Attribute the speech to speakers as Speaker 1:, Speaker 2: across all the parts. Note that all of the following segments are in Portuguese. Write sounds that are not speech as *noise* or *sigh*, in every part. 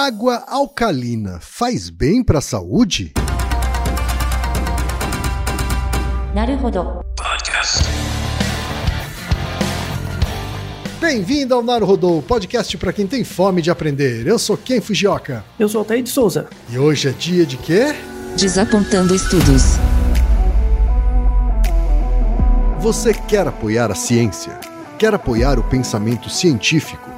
Speaker 1: Água alcalina faz bem para a saúde?
Speaker 2: Naruhodo.
Speaker 1: Bem-vindo ao Naruhodô, podcast para quem tem fome de aprender. Eu sou Ken Fujioka.
Speaker 3: Eu sou Altair de Souza.
Speaker 1: E hoje é dia de quê?
Speaker 2: Desapontando estudos.
Speaker 1: Você quer apoiar a ciência? Quer apoiar o pensamento científico?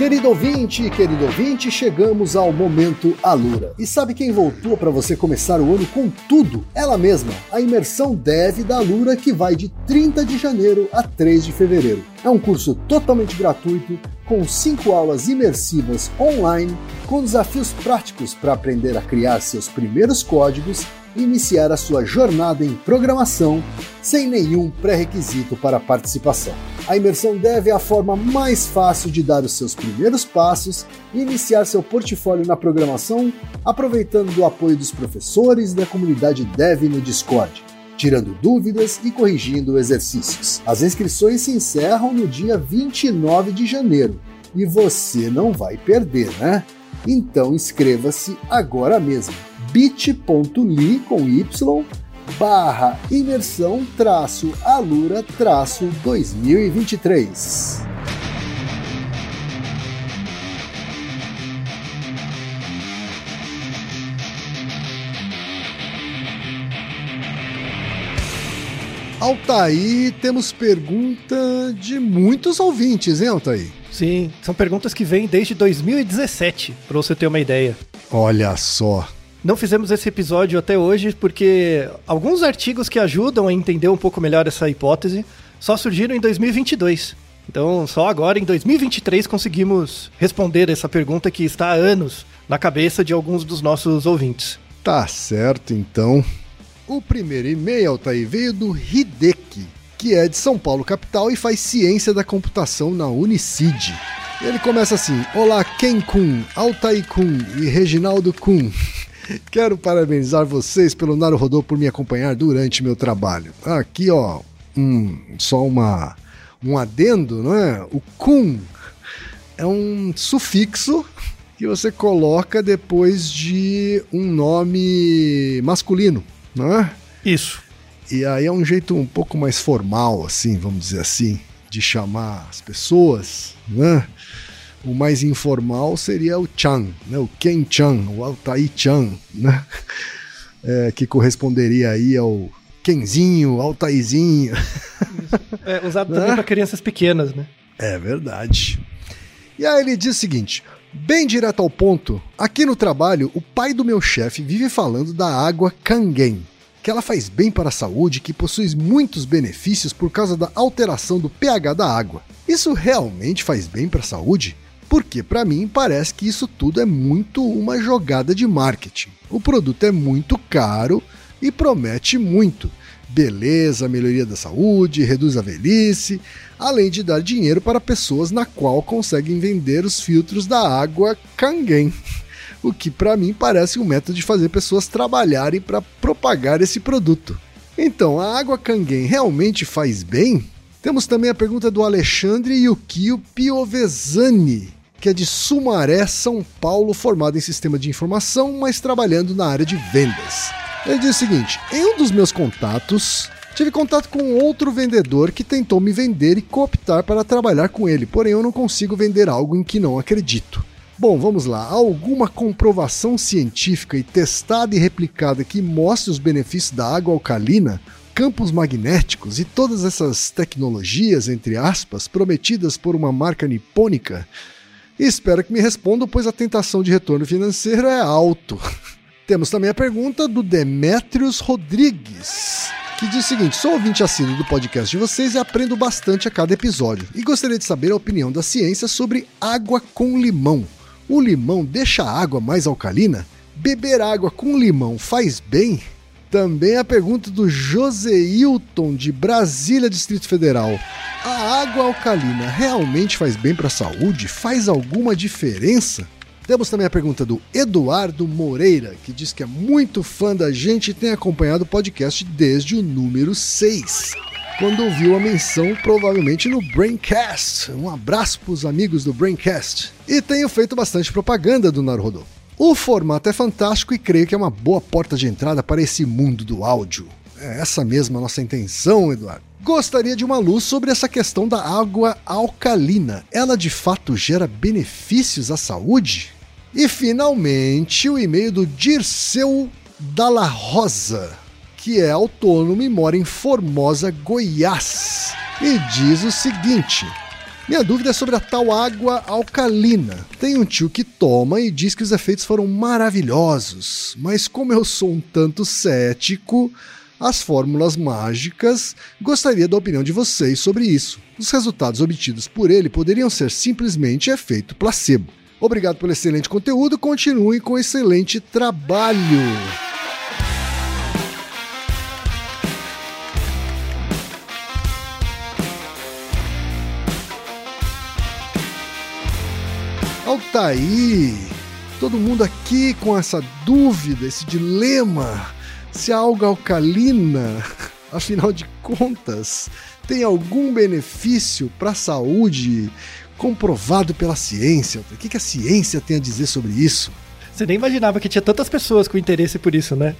Speaker 1: Querido ouvinte, querido ouvinte, chegamos ao momento Alura. E sabe quem voltou para você começar o ano com tudo? Ela mesma, a imersão Dev da Alura que vai de 30 de janeiro a 3 de fevereiro. É um curso totalmente gratuito, com cinco aulas imersivas online, com desafios práticos para aprender a criar seus primeiros códigos e iniciar a sua jornada em programação sem nenhum pré-requisito para participação. A imersão Dev é a forma mais fácil de dar os seus primeiros passos e iniciar seu portfólio na programação, aproveitando do apoio dos professores e da comunidade Dev no Discord, tirando dúvidas e corrigindo exercícios. As inscrições se encerram no dia 29 de janeiro e você não vai perder, né? Então inscreva-se agora mesmo bit.ly com y barra imersão traço alura traço 2023. Altaí, temos pergunta de muitos ouvintes, hein, Altaí?
Speaker 3: Sim, são perguntas que vêm desde 2017, para você ter uma ideia.
Speaker 1: Olha só,
Speaker 3: Não fizemos esse episódio até hoje porque alguns artigos que ajudam a entender um pouco melhor essa hipótese só surgiram em 2022. Então, só agora, em 2023, conseguimos responder essa pergunta que está há anos na cabeça de alguns dos nossos ouvintes.
Speaker 1: Tá certo, então. O primeiro e-mail, Altair, veio do Hideki, que é de São Paulo, capital, e faz ciência da computação na Unicid. Ele começa assim: Olá, Ken Kun, Altair Kun e Reginaldo Kun. *laughs* Quero parabenizar vocês pelo Naruhodô por me acompanhar durante meu trabalho. Aqui, ó, um, só uma, um adendo, não é? O Kun é um sufixo que você coloca depois de um nome masculino, não é?
Speaker 3: Isso.
Speaker 1: E aí é um jeito um pouco mais formal, assim, vamos dizer assim, de chamar as pessoas, né? O mais informal seria o Chan, né? o Ken Chan, o Altair Chan, né? *laughs* É, que corresponderia aí ao Kenzinho, Altaizinho.
Speaker 3: É usado *laughs*
Speaker 1: Né?
Speaker 3: também para crianças pequenas, né?
Speaker 1: É verdade. E aí ele diz o seguinte: bem direto ao ponto, aqui no trabalho, o pai do meu chefe vive falando da água Kangen, que ela faz bem para a saúde que possui muitos benefícios por causa da alteração do pH da água. Isso realmente faz bem para a saúde? Porque para mim parece que isso tudo é muito uma jogada de marketing. O produto é muito caro e promete muito. Beleza, melhoria da saúde, reduz a velhice, além de dar dinheiro para pessoas na qual conseguem vender os filtros da água Kangen. *laughs* O que para mim parece um método de fazer pessoas trabalharem para propagar esse produto. Então, a água Kangen realmente faz bem? Temos também a pergunta do Alexandre Yukio Piovesani, que é de Sumaré, São Paulo, formado em sistema de informação, mas trabalhando na área de vendas. Ele diz o seguinte: em um dos meus contatos, tive contato com outro vendedor que tentou me vender e cooptar para trabalhar com ele, porém eu não consigo vender algo em que não acredito. Bom, vamos lá. Há alguma comprovação científica e testada e replicada que mostre os benefícios da água alcalina campos magnéticos e todas essas tecnologias, entre aspas, prometidas por uma marca nipônica? Espero que me respondam, pois a tentação de retorno financeiro é alto. *laughs* Temos também a pergunta do Demetrios Rodrigues, que diz o seguinte: sou ouvinte assíduo do podcast de vocês e aprendo bastante a cada episódio. E gostaria de saber a opinião da ciência sobre água com limão. O limão deixa a água mais alcalina? Beber água com limão faz bem? Também a pergunta do Joseilton de Brasília, Distrito Federal. A água alcalina realmente faz bem para a saúde? Faz alguma diferença? Temos também a pergunta do Eduardo Moreira, que diz que é muito fã da gente e tem acompanhado o podcast desde o número 6. Quando ouviu a menção, provavelmente no Braincast. Um abraço para os amigos do Braincast. E tenho feito bastante propaganda do Naruhodo. O formato é fantástico e creio que é uma boa porta de entrada para esse mundo do áudio. É essa mesma a nossa intenção, Eduardo. Gostaria de uma luz sobre essa questão da água alcalina. Ela de fato gera benefícios à saúde? E finalmente o e-mail do Dirceu Dalla Rosa, que é autônomo e mora em Formosa, Goiás. E diz o seguinte: Minha dúvida é sobre a tal água alcalina. Tem um tio que toma e diz que os efeitos foram maravilhosos, mas como eu sou um tanto cético, as fórmulas mágicas, gostaria da opinião de vocês sobre isso. Os resultados obtidos por ele poderiam ser simplesmente efeito placebo. Obrigado pelo excelente conteúdo, continue com excelente trabalho. Altaí, todo mundo aqui com essa dúvida, esse dilema, se a alga alcalina, *laughs* afinal de contas, tem algum benefício para a saúde comprovado pela ciência. O que, que a ciência tem a dizer sobre isso?
Speaker 3: Você nem imaginava que tinha tantas pessoas com interesse por isso, né?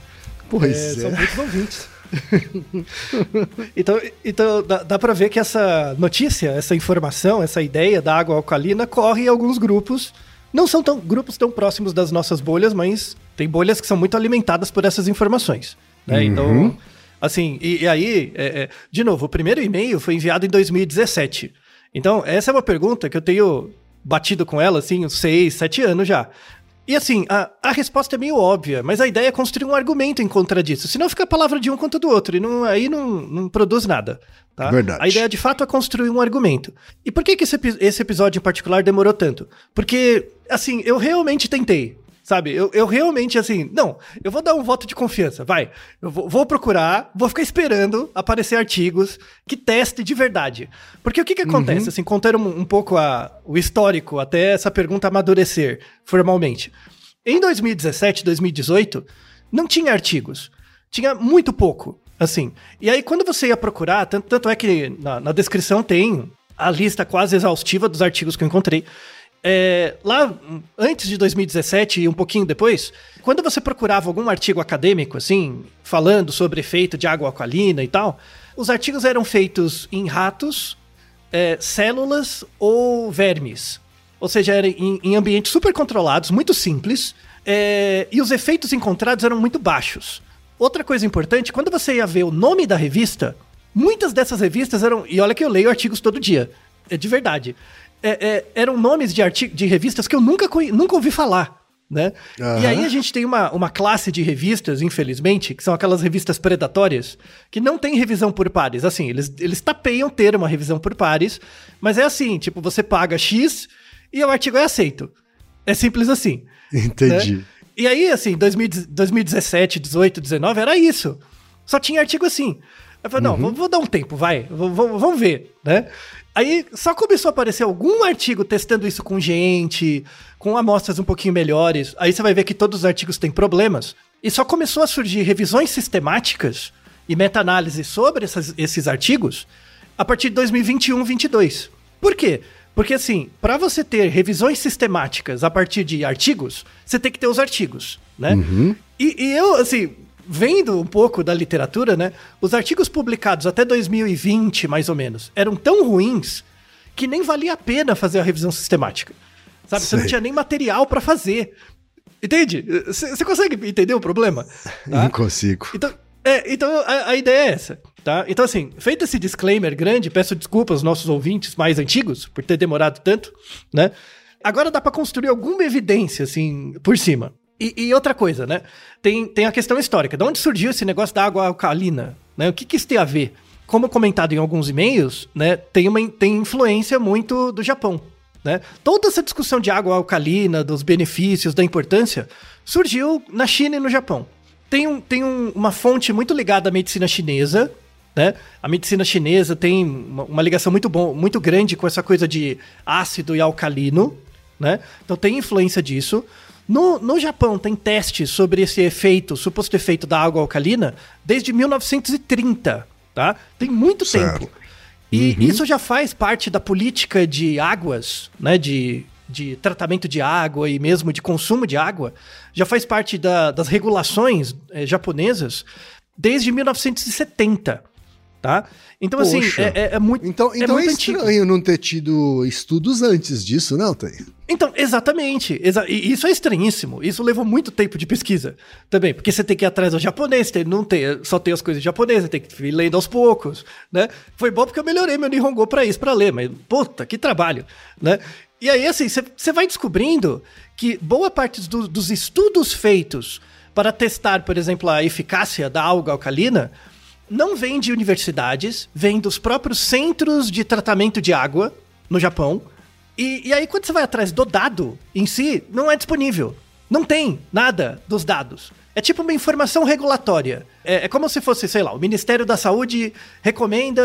Speaker 1: Pois é.
Speaker 3: São muitos ouvintes. *laughs* então, então dá, dá para ver que essa notícia, essa informação, essa ideia da água alcalina corre em alguns grupos. Não são tão, grupos tão próximos das nossas bolhas, mas tem bolhas que são muito alimentadas por essas informações. Né?
Speaker 1: Uhum.
Speaker 3: Então, assim, e, e aí, é, é, de novo, o primeiro e-mail foi enviado em 2017. Então, essa é uma pergunta que eu tenho batido com ela, assim, uns seis, sete anos já. E assim, a, a resposta é meio óbvia, mas a ideia é construir um argumento em contra disso. Senão fica a palavra de um contra do outro, e não, aí não, não produz nada. Tá?
Speaker 1: Verdade.
Speaker 3: A ideia de fato é construir um argumento. E por que, que esse, esse episódio em particular demorou tanto? Porque, assim, eu realmente tentei. Sabe, eu, eu realmente, assim, não, eu vou dar um voto de confiança, vai. Eu vou, vou procurar, vou ficar esperando aparecer artigos que testem de verdade. Porque o que que acontece, assim, contando um, um pouco a, o histórico até essa pergunta amadurecer formalmente. Em 2017, 2018, não tinha artigos. Tinha muito pouco, assim. E aí, quando você ia procurar, tanto, tanto é que na, na descrição tem a lista quase exaustiva dos artigos que eu encontrei. É, lá, antes de 2017 e um pouquinho depois, quando você procurava algum artigo acadêmico, assim, falando sobre efeito de água alcalina e tal, os artigos eram feitos em ratos, é, células ou vermes. Ou seja, eram em, em ambientes super controlados, muito simples, é, e os efeitos encontrados eram muito baixos. Outra coisa importante, quando você ia ver o nome da revista, muitas dessas revistas eram. E olha que eu leio artigos todo dia. É de verdade é, é, eram nomes de, artig de revistas que eu nunca, nunca ouvi falar. Né? Uhum. E aí a gente tem uma, uma classe de revistas, infelizmente, que são aquelas revistas predatórias, que não tem revisão por pares. Assim, eles, eles tapeiam ter uma revisão por pares, mas é assim, tipo, você paga X e o artigo é aceito. É simples assim. *laughs*
Speaker 1: Entendi.
Speaker 3: Né? E aí, assim, 2017, 18, 19, era isso. Só tinha artigo assim. Eu falei, uhum. não, vou, vou, dar um tempo, vai, vou, vou, vamos ver, né? Aí só começou a aparecer algum artigo testando isso com gente, com amostras um pouquinho melhores. Aí você vai ver que todos os artigos têm problemas. E só começou a surgir revisões sistemáticas e meta-análise sobre essas, esses artigos a partir de 2021, 22. Por quê? Porque assim, para você ter revisões sistemáticas a partir de artigos, você tem que ter os artigos, né?
Speaker 1: Uhum.
Speaker 3: E, e eu, assim, vendo um pouco da literatura, né? Os artigos publicados até 2020, mais ou menos, eram tão ruins que nem valia a pena fazer a revisão sistemática. Sabe? Sei. Você não tinha nem material para fazer. Entende? Você consegue entender o problema?
Speaker 1: Tá? Não consigo.
Speaker 3: Então, É, então a, a ideia é essa, tá? Então, assim, feito esse disclaimer grande, peço desculpas aos nossos ouvintes mais antigos por ter demorado tanto, né? Agora dá pra construir alguma evidência, assim, por cima. E, e outra coisa, né? Tem, tem a questão histórica. De onde surgiu esse negócio da água alcalina? Né? O que, que isso tem a ver? Como comentado em alguns e-mails, né? Tem, uma, tem influência muito do Japão. Né? Toda essa discussão de água alcalina, dos benefícios, da importância, surgiu na China e no Japão. Tem, um, tem um, uma fonte muito ligada à medicina chinesa, né? A medicina chinesa tem uma, uma, ligação muito, bom, muito grande com essa coisa de ácido e alcalino, né? Então tem influência disso. No, no Japão tem testes sobre esse efeito, suposto efeito da água alcalina, desde 1930, tá? Tem muito certo. tempo. E uhum. isso já faz parte da política de águas, né? De de tratamento de água e mesmo de consumo de água, já faz parte da, das regulações é, japonesas desde 1970. Tá? Então, assim, Poxa. assim, é, é, é, muito.
Speaker 1: Então, então é, muito é estranho antigo. não ter tido estudos antes disso, não, Tem?
Speaker 3: Então, exatamente. Exa isso é estranhíssimo. Isso levou muito tempo de pesquisa também, porque você tem que ir atrás do japonês, tem, não tem, só tem as coisas japonesas, tem que ir lendo aos poucos, né? Foi bom porque eu melhorei meu Nihongo para isso, para ler, mas puta, que trabalho, né? E aí, assim, você vai descobrindo que boa parte do, dos estudos feitos para testar, por exemplo, a eficácia da alga alcalina não vem de universidades, vem dos próprios centros de tratamento de água no Japão. E, e aí, quando você vai atrás do dado em si, não é disponível. Não tem nada dos dados. É tipo uma informação regulatória. É, é, como se fosse, sei lá, o Ministério da Saúde recomenda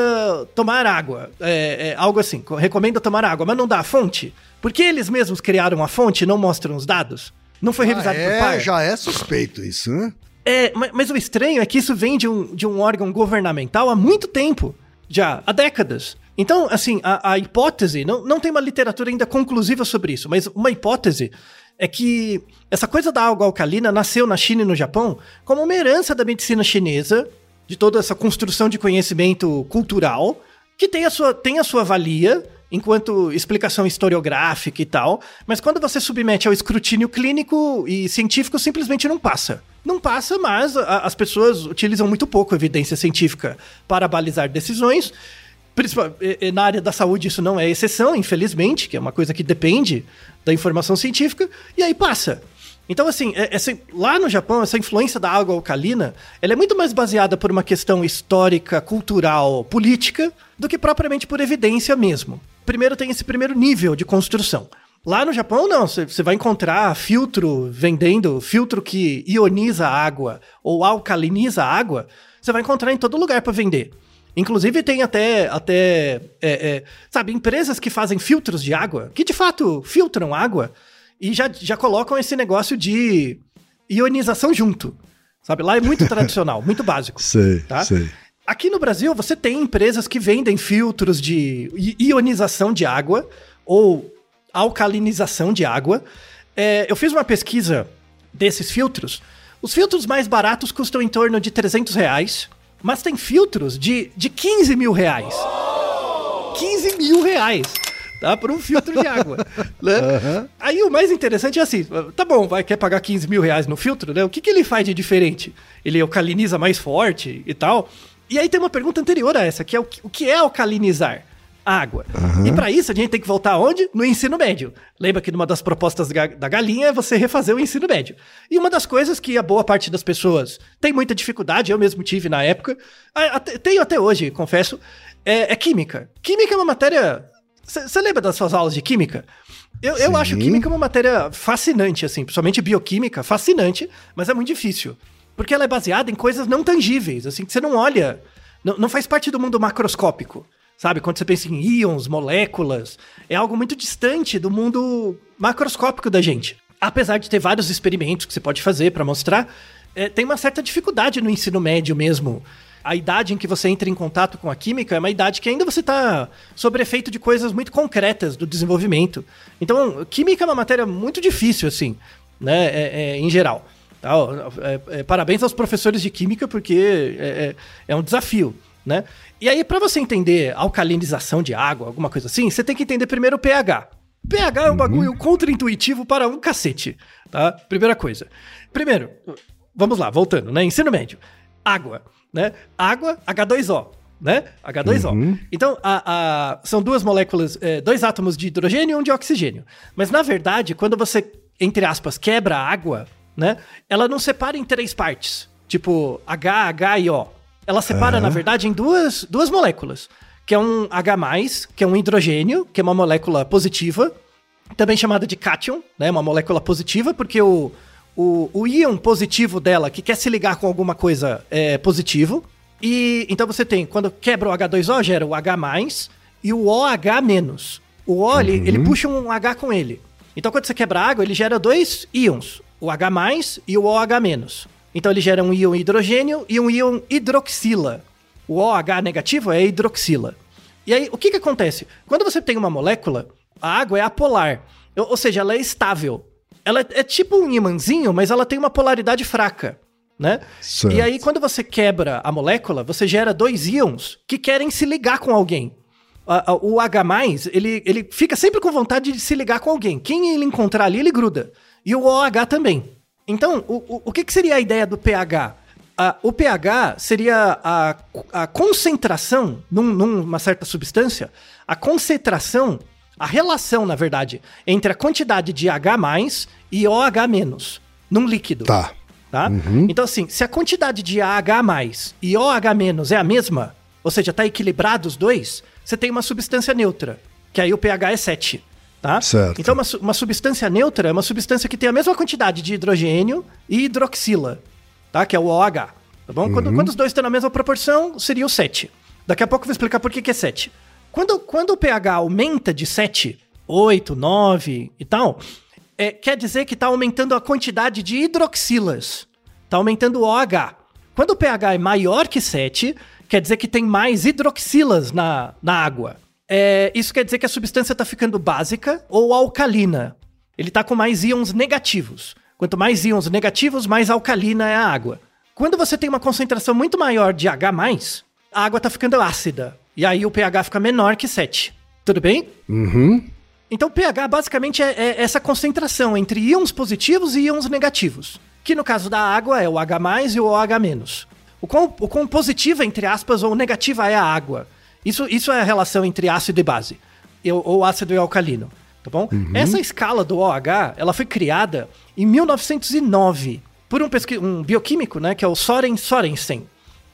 Speaker 3: tomar água. É, é, algo assim, recomenda tomar água, mas não dá a fonte. Porque eles mesmos criaram a fonte e não mostram os dados? Não foi ah, revisado
Speaker 1: é,
Speaker 3: por par?
Speaker 1: Já é suspeito isso, né?
Speaker 3: É, mas, mas, o estranho é que isso vem de um, de um órgão governamental há muito tempo. Já, há décadas. Então, assim, a, a hipótese, não, não tem uma literatura ainda conclusiva sobre isso, mas uma hipótese é que essa coisa da água alcalina nasceu na China e no Japão como uma herança da medicina chinesa, de toda essa construção de conhecimento cultural, que tem a sua, tem a sua valia enquanto explicação historiográfica e tal, mas quando você submete ao escrutínio clínico e científico, simplesmente não passa. Não passa, mas a, as pessoas utilizam muito pouco evidência científica para balizar decisões. Na área da saúde, isso não é exceção, infelizmente, que é uma coisa que depende da informação científica, e aí passa. Então, assim, é, essa, lá no Japão, essa influência da água alcalina, ela é muito mais baseada por uma questão histórica, cultural, política, do que propriamente por evidência mesmo. Primeiro tem esse primeiro nível de construção. Lá no Japão, não. Você vai encontrar filtro vendendo, filtro que ioniza a água ou alcaliniza a água. Você vai encontrar em todo lugar para vender. Inclusive tem até, até é, é, sabe, empresas que fazem filtros de água, que de fato filtram água e já, já colocam esse negócio de ionização junto. Sabe, lá é muito *laughs* tradicional, muito básico.
Speaker 1: Sei, tá? sei.
Speaker 3: Aqui no Brasil, você tem empresas que vendem filtros de ionização de água ou alcalinização de água. É, eu fiz uma pesquisa desses filtros. Os filtros mais baratos custam em torno de 300 reais. Mas tem filtros de, de 15 mil reais. 15 mil reais. Tá? Por um filtro de água. né? *laughs* Uhum. Aí o mais interessante é assim: tá bom, vai, quer pagar 15 mil reais no filtro, né? O que, que ele faz de diferente? Ele alcaliniza mais forte e tal. E aí tem uma pergunta anterior a essa, que é o, o que é alcalinizar? Água. Uhum. E para isso a gente tem que voltar aonde? No ensino médio. Lembra que uma das propostas da galinha é você refazer o ensino médio. E uma das coisas que a boa parte das pessoas tem muita dificuldade, eu mesmo tive na época, até, tenho até hoje, confesso, é, é química. Química é uma matéria. Você lembra das suas aulas de química? Eu, eu acho química uma matéria fascinante, assim, principalmente bioquímica, fascinante, mas é muito difícil. Porque ela é baseada em coisas não tangíveis, assim, que você não olha. Não, não faz parte do mundo macroscópico. Sabe? Quando você pensa em íons, moléculas, é algo muito distante do mundo macroscópico da gente. Apesar de ter vários experimentos que você pode fazer para mostrar, é, tem uma certa dificuldade no ensino médio mesmo. A idade em que você entra em contato com a química é uma idade que ainda você está sob efeito de coisas muito concretas do desenvolvimento. Então, química é uma matéria muito difícil, assim, né, é, é, em geral. Tá? É, é, parabéns aos professores de química, porque é, é um desafio né? E aí, para você entender alcalinização de água, alguma coisa assim, você tem que entender primeiro o pH. pH é um uhum. bagulho contra-intuitivo para um cacete, tá? Primeira coisa. Primeiro, vamos lá, voltando, né? Ensino médio. água, né? Água, H2O, né? H2O. Então, a- a- são duas moléculas, é, dois átomos de hidrogênio e um de oxigênio. Mas, na verdade, quando você, entre aspas, quebra a água, né? Ela não separa em três partes, tipo H, H e O. Ela separa, na verdade, em duas, duas moléculas, que é um H+, que é um hidrogênio, que é uma molécula positiva, também chamada de cátion, né? Uma molécula positiva, porque o, o, o íon positivo dela, que quer se ligar com alguma coisa, é positivo. E então você tem, quando quebra o H2O, gera o H+, e o OH-. O O, ele, ele puxa um H com ele. Então quando você quebra a água, ele gera dois íons, o H+, e o OH-. Então ele gera um íon hidrogênio e um íon hidroxila. O OH negativo é hidroxila. E aí, o que que acontece? Quando você tem uma molécula, a água é apolar. Ou, seja, ela é estável. Ela é, é tipo um imãzinho, mas ela tem uma polaridade fraca, né?
Speaker 1: Certo.
Speaker 3: E aí, quando você quebra a molécula, você gera dois íons que querem se ligar com alguém. O H+, ele, ele fica sempre com vontade de se ligar com alguém. Quem ele encontrar ali, ele gruda. E o OH também. Então, o, o, o que, que seria a ideia do pH? Ah, o pH seria a, a concentração num- numa certa substância, a concentração, a relação, na verdade, entre a quantidade de H+, e OH- num líquido
Speaker 1: Tá.
Speaker 3: tá? Então, assim, se a quantidade de AH+, e OH- é a mesma, ou seja, tá equilibrado os dois, você tem uma substância neutra, que aí o pH é 7, tá?
Speaker 1: Certo.
Speaker 3: Então, uma, uma substância neutra é uma substância que tem a mesma quantidade de hidrogênio e hidroxila, tá? Que é o OH, tá bom? Quando, quando os dois estão na mesma proporção, seria o 7. Daqui a pouco eu vou explicar por que, que é 7. Quando, quando o pH aumenta de 7, 8, 9 e tal, é, quer dizer que está aumentando a quantidade de hidroxilas. Está aumentando o OH. Quando o pH é maior que 7, quer dizer que tem mais hidroxilas na, na água. É, isso quer dizer que a substância está ficando básica ou alcalina. Ele está com mais íons negativos. Quanto mais íons negativos, mais alcalina é a água. Quando você tem uma concentração muito maior de H+, a água está ficando ácida. E aí o pH fica menor que 7. Tudo bem?
Speaker 1: Uhum.
Speaker 3: Então, pH basicamente é, é essa concentração entre íons positivos e íons negativos. Que no caso da água é o H e o OH-. O quão, o quão positiva, entre aspas, ou negativa é a água. Isso, isso é a relação entre ácido e base. Ou ácido e alcalino. Tá bom? Essa escala do OH, ela foi criada em 1909 por um, pesqui- um bioquímico, né, que é o Soren Sorensen.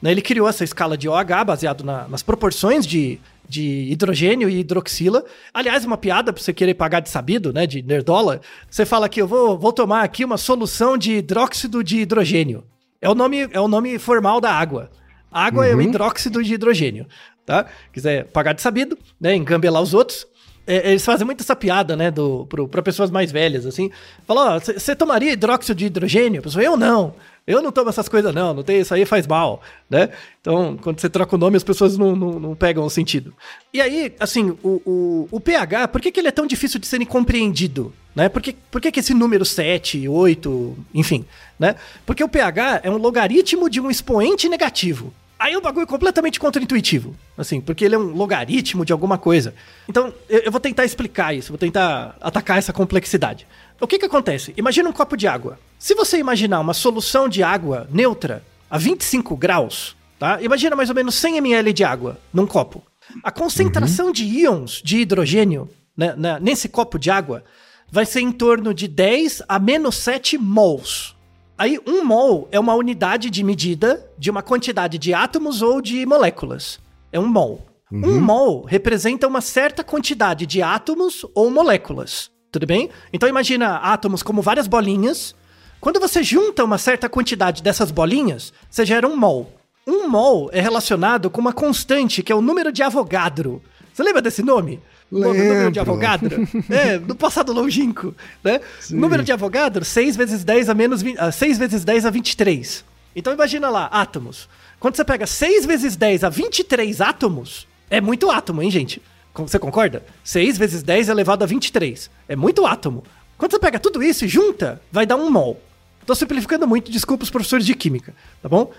Speaker 3: Né, Ele criou essa escala de OH baseado na- nas proporções de, de hidrogênio e hidroxila. Aliás, uma piada para você querer pagar de sabido, né, de nerdola. Você fala que eu vou, vou tomar aqui uma solução de hidróxido de hidrogênio. É o nome, é o nome formal da água. A água é o hidróxido de hidrogênio, tá? Quiser pagar de sabido, né, engambelar os outros. É, eles fazem muito essa piada, né, do, pro, pra pessoas mais velhas, assim. Fala, ó, você tomaria hidróxido de hidrogênio? Pessoa, eu não. Eu não tomo essas coisas, não. Não tem isso aí, faz mal, né? Então, quando você troca o nome, as pessoas não, não, não pegam o sentido. E aí, assim, o, o, o pH, por que, que ele é tão difícil de ser compreendido? Né? Por, que, por que, que esse número 7, 8, enfim, né? Porque o pH é um logaritmo de um expoente negativo. Aí o bagulho é completamente contraintuitivo, assim, porque ele é um logaritmo de alguma coisa. Então, eu, eu vou tentar explicar isso, vou tentar atacar essa complexidade. O que que acontece? Imagina um copo de água. Se você imaginar uma solução de água neutra a 25 graus, tá? Imagina mais ou menos 100 ml de água num copo. A concentração de íons de hidrogênio né, nesse copo de água vai ser em torno de 10 a menos 7 mols. Aí, um mol é uma unidade de medida de uma quantidade de átomos ou de moléculas. É um mol. Um mol representa uma certa quantidade de átomos ou moléculas. Tudo bem? Então, imagina átomos como várias bolinhas. Quando você junta uma certa quantidade dessas bolinhas, você gera um mol. Um mol é relacionado com uma constante que é o número de Avogadro. Você lembra desse nome? O nome- o número de
Speaker 1: Lembro.
Speaker 3: Avogadro? é, no passado longínquo, né? Número de Avogadro, 6 vezes 10 a menos 20, ah, 6 vezes 10 a 23. Então imagina lá, átomos. Quando você pega 6 vezes 10 a 23 átomos, é muito átomo, hein, gente? Você concorda? 6 vezes 10 elevado a 23. É muito átomo. Quando você pega tudo isso e junta, vai dar um mol. Tô simplificando muito, desculpa os professores de química, tá bom?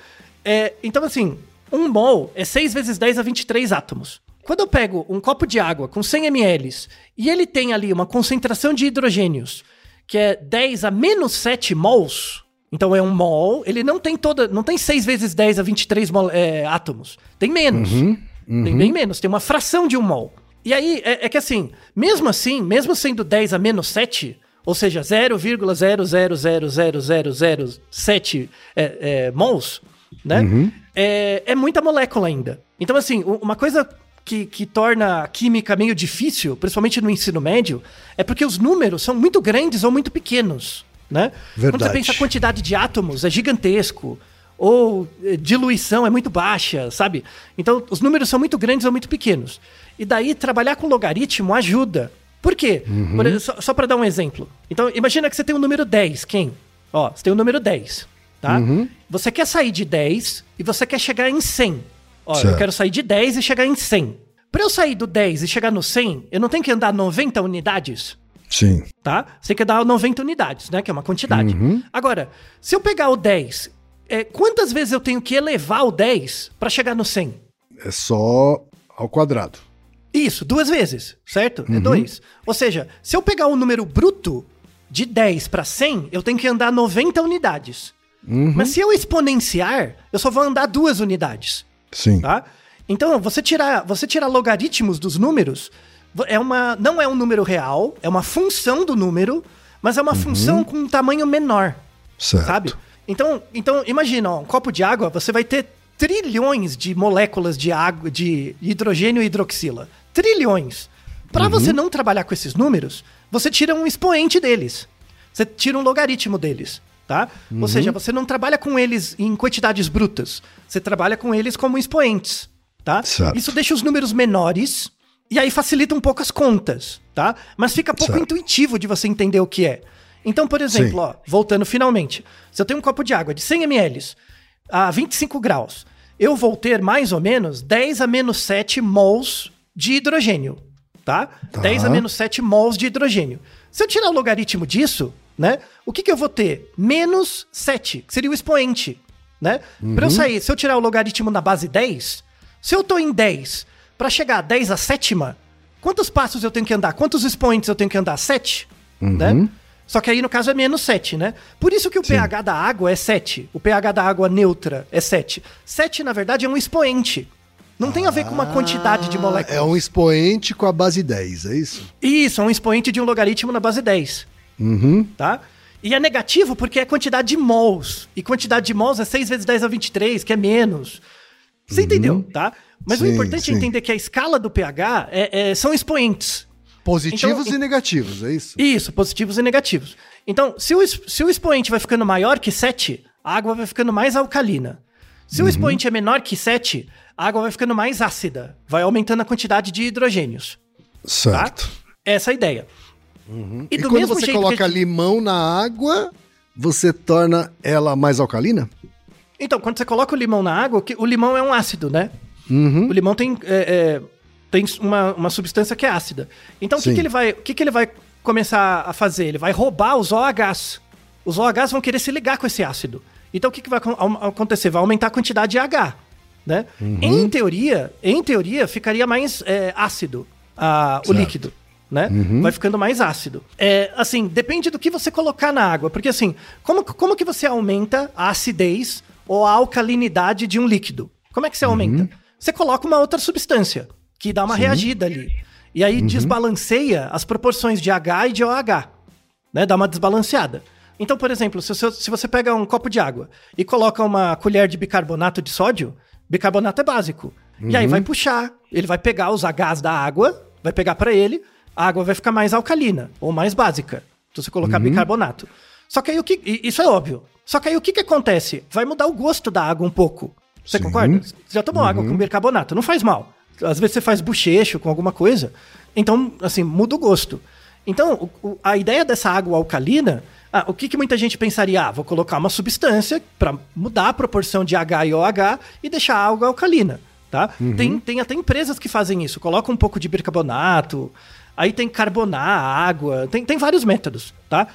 Speaker 3: É, então, assim, um mol é 6 vezes 10 a 23 átomos. Quando eu pego um copo de água com 100 ml e ele tem ali uma concentração de hidrogênios que é 10 a menos 7 mols, Então é um mol, ele não tem toda, não tem 6 vezes 10 a 23 mol, é, átomos. Tem menos. Tem bem menos, tem uma fração de um mol. E aí, é, é que assim, mesmo assim, mesmo sendo 10 a menos 7, ou seja, 0,0000007 é, é, mols, né? É, é muita molécula ainda. Então, assim, uma coisa que, que torna a química meio difícil, principalmente no ensino médio, é porque os números são muito grandes ou muito pequenos, né? Quando
Speaker 1: Verdade.
Speaker 3: você pensa a quantidade de átomos, é gigantesco. Ou eh, diluição é muito baixa, sabe? Então, os números são muito grandes ou muito pequenos. E daí, trabalhar com logaritmo ajuda. Por quê? Por ex- só só para dar um exemplo. Então, imagina que você tem o número 10. Quem? Ó, você tem o número 10, tá? Você quer sair de 10 e você quer chegar em 100. Ó, eu quero sair de 10 e chegar em 100. Para eu sair do 10 e chegar no 100, eu não tenho que andar 90 unidades?
Speaker 1: Sim.
Speaker 3: tá? Você tem que dar 90 unidades, né? Que é uma quantidade. Agora, se eu pegar o 10, é, quantas vezes eu tenho que elevar o 10 para chegar no 100?
Speaker 1: É só ao quadrado.
Speaker 3: Isso, duas vezes, certo? É dois. Ou seja, se eu pegar o número bruto de 10 para 100, eu tenho que andar 90 unidades. Mas se eu exponenciar, eu só vou andar duas unidades.
Speaker 1: Sim.
Speaker 3: Tá? Então, você tirar, você tirar logaritmos dos números é uma, não é um número real, é uma função do número, mas é uma função com um tamanho menor,
Speaker 1: Certo.
Speaker 3: sabe? Então, então imagina, ó, um copo de água, você vai ter trilhões de moléculas de água, de hidrogênio e hidroxila. Trilhões. Para você não trabalhar com esses números, você tira um expoente deles. Você tira um logaritmo deles, tá? Ou seja, você não trabalha com eles em quantidades brutas. Você trabalha com eles como expoentes, tá?
Speaker 1: Certo.
Speaker 3: Isso deixa os números menores e aí facilita um pouco as contas, tá? Mas fica pouco
Speaker 1: Certo.
Speaker 3: intuitivo de você entender o que é. Então, por exemplo, ó, voltando finalmente, se eu tenho um copo de água de 100 ml a 25 graus, eu vou ter mais ou menos 10 a menos 7 mols de hidrogênio, tá? 10 a menos 7 mols de hidrogênio. Se eu tirar o logaritmo disso, né, o que, que eu vou ter? Menos 7, que seria o expoente, né? Para eu sair, se eu tirar o logaritmo na base 10, se eu tô em 10, para chegar a 10 a sétima, quantos passos eu tenho que andar? Quantos expoentes eu tenho que andar? 7, né? Só que aí, no caso, é menos 7, né? Por isso que o pH da água é 7. O pH da água neutra é 7. 7, na verdade, é um expoente. Não tem a ver com uma quantidade de moléculas.
Speaker 1: É um expoente com a base 10, é isso?
Speaker 3: Isso, é um expoente de um logaritmo na base 10.
Speaker 1: Uhum.
Speaker 3: Tá? E é negativo porque é quantidade de mols. E quantidade de mols é 6 vezes 10 a 23, que é menos. Você entendeu, tá? Mas o
Speaker 1: Sim,
Speaker 3: importante é
Speaker 1: sim.
Speaker 3: entender que a escala do pH é- é- são expoentes.
Speaker 1: Positivos
Speaker 3: Então,
Speaker 1: e negativos, é isso?
Speaker 3: Isso, positivos e negativos. Então, se o, se o expoente vai ficando maior que 7, a água vai ficando mais alcalina. Se
Speaker 1: Uhum.
Speaker 3: o expoente é menor que 7, a água vai ficando mais ácida. Vai aumentando a quantidade de hidrogênios. Tá?
Speaker 1: Certo.
Speaker 3: Essa é a ideia.
Speaker 1: E, quando você coloca
Speaker 3: que
Speaker 1: limão na água, você torna ela mais alcalina?
Speaker 3: Então, quando você coloca o limão na água, o limão é um ácido, né?
Speaker 1: Uhum.
Speaker 3: O limão tem, é, é, tem uma, uma substância que é ácida. Então, o que, que ele vai, que, que ele vai começar a fazer? Ele vai roubar os OHs. Os OHs vão querer se ligar com esse ácido. Então, o que, que vai acontecer? Vai aumentar a quantidade de H, né?
Speaker 1: Uhum.
Speaker 3: Em teoria, em teoria, ficaria mais é, ácido ah, o líquido. Né?
Speaker 1: Uhum.
Speaker 3: Vai ficando mais ácido. É, assim, depende do que você colocar na água. Porque, assim, como, como que você aumenta a acidez ou a alcalinidade de um líquido? Como é que você
Speaker 1: Uhum.
Speaker 3: aumenta? Você coloca uma outra substância que dá uma reagida ali. E
Speaker 1: Uhum.
Speaker 3: aí desbalanceia as proporções de H e de OH. Né? Dá uma desbalanceada. Então, por exemplo, se, você- se você pega um copo de água e coloca uma colher de bicarbonato de sódio, bicarbonato é básico. E aí vai puxar, ele vai pegar os Hs da água, vai pegar para ele, a água vai ficar mais alcalina ou mais básica. Se você colocar bicarbonato. Só que aí o que. Isso é óbvio. Só que aí o que, que acontece? Vai mudar o gosto da água um pouco. Você
Speaker 1: Sim.
Speaker 3: concorda? Você já tomou água com bicarbonato, não faz mal. Às vezes você faz bochecho com alguma coisa. Então, assim, muda o gosto. Então, o- a ideia dessa água alcalina, ah, o que, que muita gente pensaria? Ah, vou colocar uma substância para mudar a proporção de H e OH e deixar a água alcalina, tá? Tem, tem até empresas que fazem isso. Colocam um pouco de bicarbonato, aí tem que carbonar a água, tem, tem vários métodos, tá?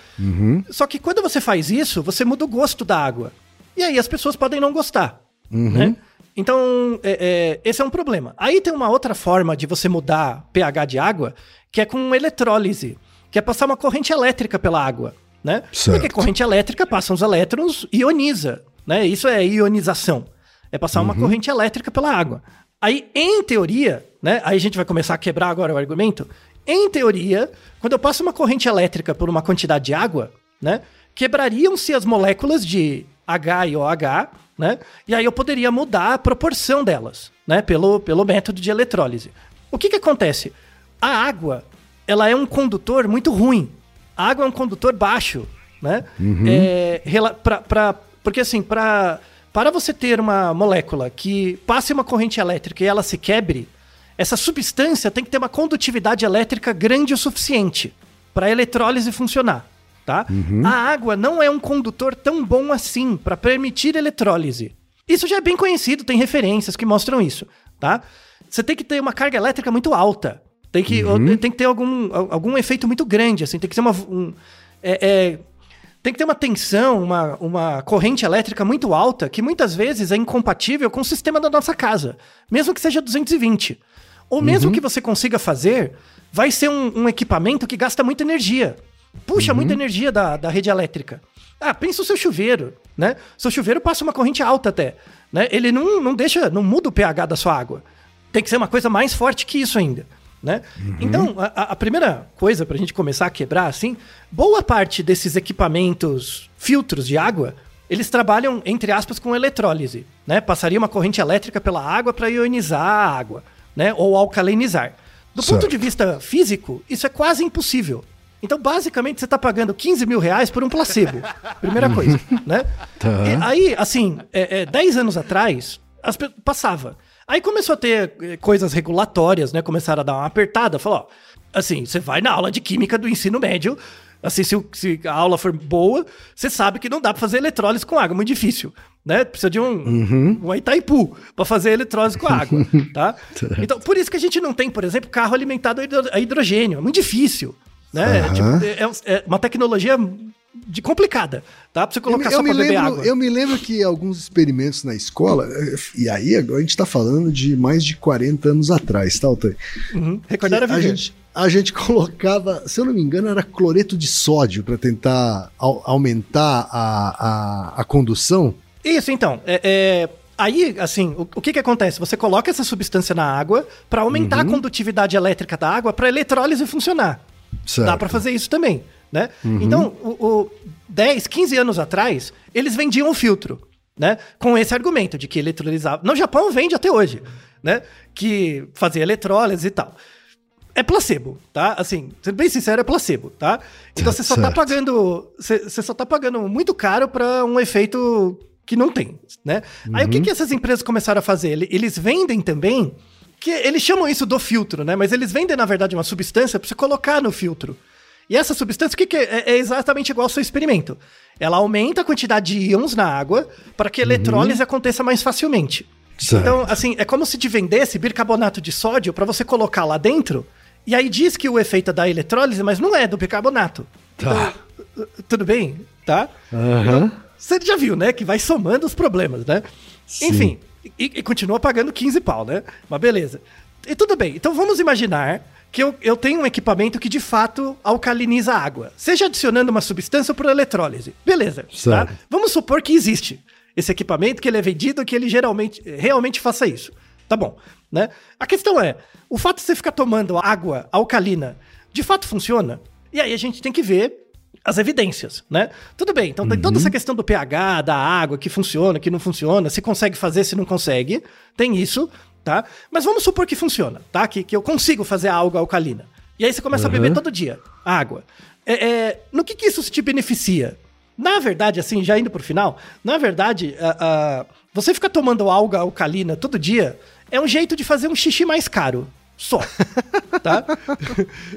Speaker 3: Só que quando você faz isso, você muda o gosto da água. E aí as pessoas podem não gostar, né? Então, é- é, esse é um problema. Aí tem uma outra forma de você mudar pH de água, que é com eletrólise, que é passar uma corrente elétrica pela água. né?
Speaker 1: Certo.
Speaker 3: Porque corrente elétrica passa uns elétrons e ioniza, né? Isso é ionização. É passar uma corrente elétrica pela água. Aí, em teoria, né? Aí a gente vai começar a quebrar agora o argumento. Em teoria, quando eu passo uma corrente elétrica por uma quantidade de água, né? Quebrariam-se as moléculas de H e OH, né? E aí eu poderia mudar a proporção delas, né? Pelo, pelo método de eletrólise. O que que acontece? A água, ela é um condutor muito ruim. A água é um condutor baixo, né? É, rela- pra, pra- porque assim, pra, para você ter uma molécula que passe uma corrente elétrica e ela se quebre, essa substância tem que ter uma condutividade elétrica grande o suficiente para a eletrólise funcionar, tá? A água não é um condutor tão bom assim para permitir eletrólise. Isso já é bem conhecido, tem referências que mostram isso, tá? Você tem que ter uma carga elétrica muito alta. Tem que, tem que ter algum, al- algum efeito muito grande, assim, tem que ser uma. um- é- é, tem que ter uma tensão, uma, uma corrente elétrica muito alta, que muitas vezes é incompatível com o sistema da nossa casa, mesmo que seja 220. Ou mesmo que você consiga fazer, vai ser um, um equipamento que gasta muita energia. Puxa muita energia da, da rede elétrica. Ah, pensa o seu chuveiro, né? Seu chuveiro passa uma corrente alta até, né? Ele não, não deixa, não muda o pH da sua água. Tem que ser uma coisa mais forte que isso ainda, né? Então, a, a- a primeira coisa pra gente começar a quebrar, assim, boa parte desses equipamentos, filtros de água, eles trabalham, entre aspas, com eletrólise, né? Passaria uma corrente elétrica pela água para ionizar a água, né? Ou alcalinizar. Do ponto
Speaker 1: Certo.
Speaker 3: de vista físico, isso é quase impossível. Então, basicamente, você está pagando 15 mil reais por um placebo. *laughs* Primeira coisa, né? *laughs*
Speaker 1: Tá.
Speaker 3: Aí, assim, é, é, 10 anos atrás, as passava. Aí começou a ter eh, coisas regulatórias, né? Começaram a dar uma apertada. Falou, ó, assim, você vai na aula de química do ensino médio, assim, se, se a aula for boa, você sabe que não dá pra fazer eletrólise com água, muito difícil, né? Precisa de um, um Itaipu pra fazer eletrólise com água, *laughs* tá? Então, por isso que a gente não tem, por exemplo, carro alimentado a hidro- a hidrogênio, é muito difícil, né? É,
Speaker 1: Aham.
Speaker 3: tipo, é- é- é uma tecnologia de complicada, tá? Pra você
Speaker 1: Eu
Speaker 3: colocar
Speaker 1: eu
Speaker 3: só
Speaker 1: me
Speaker 3: pra beber
Speaker 1: lembro,
Speaker 3: água.
Speaker 1: eu me lembro que alguns experimentos na escola, eh, e aí agora a gente tá falando de mais de 40 anos atrás, tá, Altair?
Speaker 3: Uhum. Recordar a
Speaker 1: a gente, a gente *laughs* colocava, se eu não me engano, era cloreto de sódio para tentar au- aumentar a, a, a condução.
Speaker 3: Isso, então. É, é, aí, assim, o, o que que acontece? Você coloca essa substância na água para aumentar
Speaker 1: Uhum.
Speaker 3: a condutividade elétrica da água para eletrólise funcionar.
Speaker 1: Certo.
Speaker 3: Dá para fazer isso também, né?
Speaker 1: Uhum.
Speaker 3: Então, o, o 10, 15 anos atrás, eles vendiam o filtro, né? Com esse argumento de que eletrolizava. No Japão vende até hoje, né? Que fazia eletrólise e tal. É placebo, tá? Assim, sendo bem sincero, é placebo, tá? Então você só tá
Speaker 1: Certo.
Speaker 3: pagando. Você você só tá pagando muito caro para um efeito que não tem, né? Aí o que, que essas empresas começaram a fazer? Ele- Eles vendem também. Que eles chamam isso do filtro, né? Mas eles vendem, na verdade, uma substância para você colocar no filtro. E essa substância, o que, que é? É exatamente igual ao seu experimento. Ela aumenta a quantidade de íons na água para que a eletrólise aconteça mais facilmente.
Speaker 1: Certo.
Speaker 3: Então, assim, é como se te vendesse bicarbonato de sódio para você colocar lá dentro. E aí diz que o efeito é da eletrólise, mas não é do bicarbonato.
Speaker 1: Tá.
Speaker 3: Então, tudo bem, tá?
Speaker 1: Aham.
Speaker 3: Você já viu, né? Que vai somando os problemas, né?
Speaker 1: Sim.
Speaker 3: Enfim, e, e continua pagando 15 pau, né? Mas beleza. E tudo bem. Então vamos imaginar que eu, eu tenho um equipamento que de fato alcaliniza a água, seja adicionando uma substância por eletrólise. Beleza. Tá? Vamos supor que existe esse equipamento, que ele é vendido, que ele geralmente realmente faça isso. Tá bom, né? A questão é, o fato de você ficar tomando água alcalina, de fato funciona? E aí a gente tem que ver as evidências, né? Tudo bem, então tem toda essa questão do pH, da água, que funciona, que não funciona, se consegue fazer, se não consegue, tem isso, tá? Mas vamos supor que funciona, tá? Que, que eu consigo fazer a água alcalina. E aí você começa a beber todo dia a água. É, é, no que, que isso te beneficia? Na verdade, assim, já indo pro final, na verdade, a- a- você ficar tomando alga alcalina todo dia é um jeito de fazer um xixi mais caro. Só. *laughs* tá?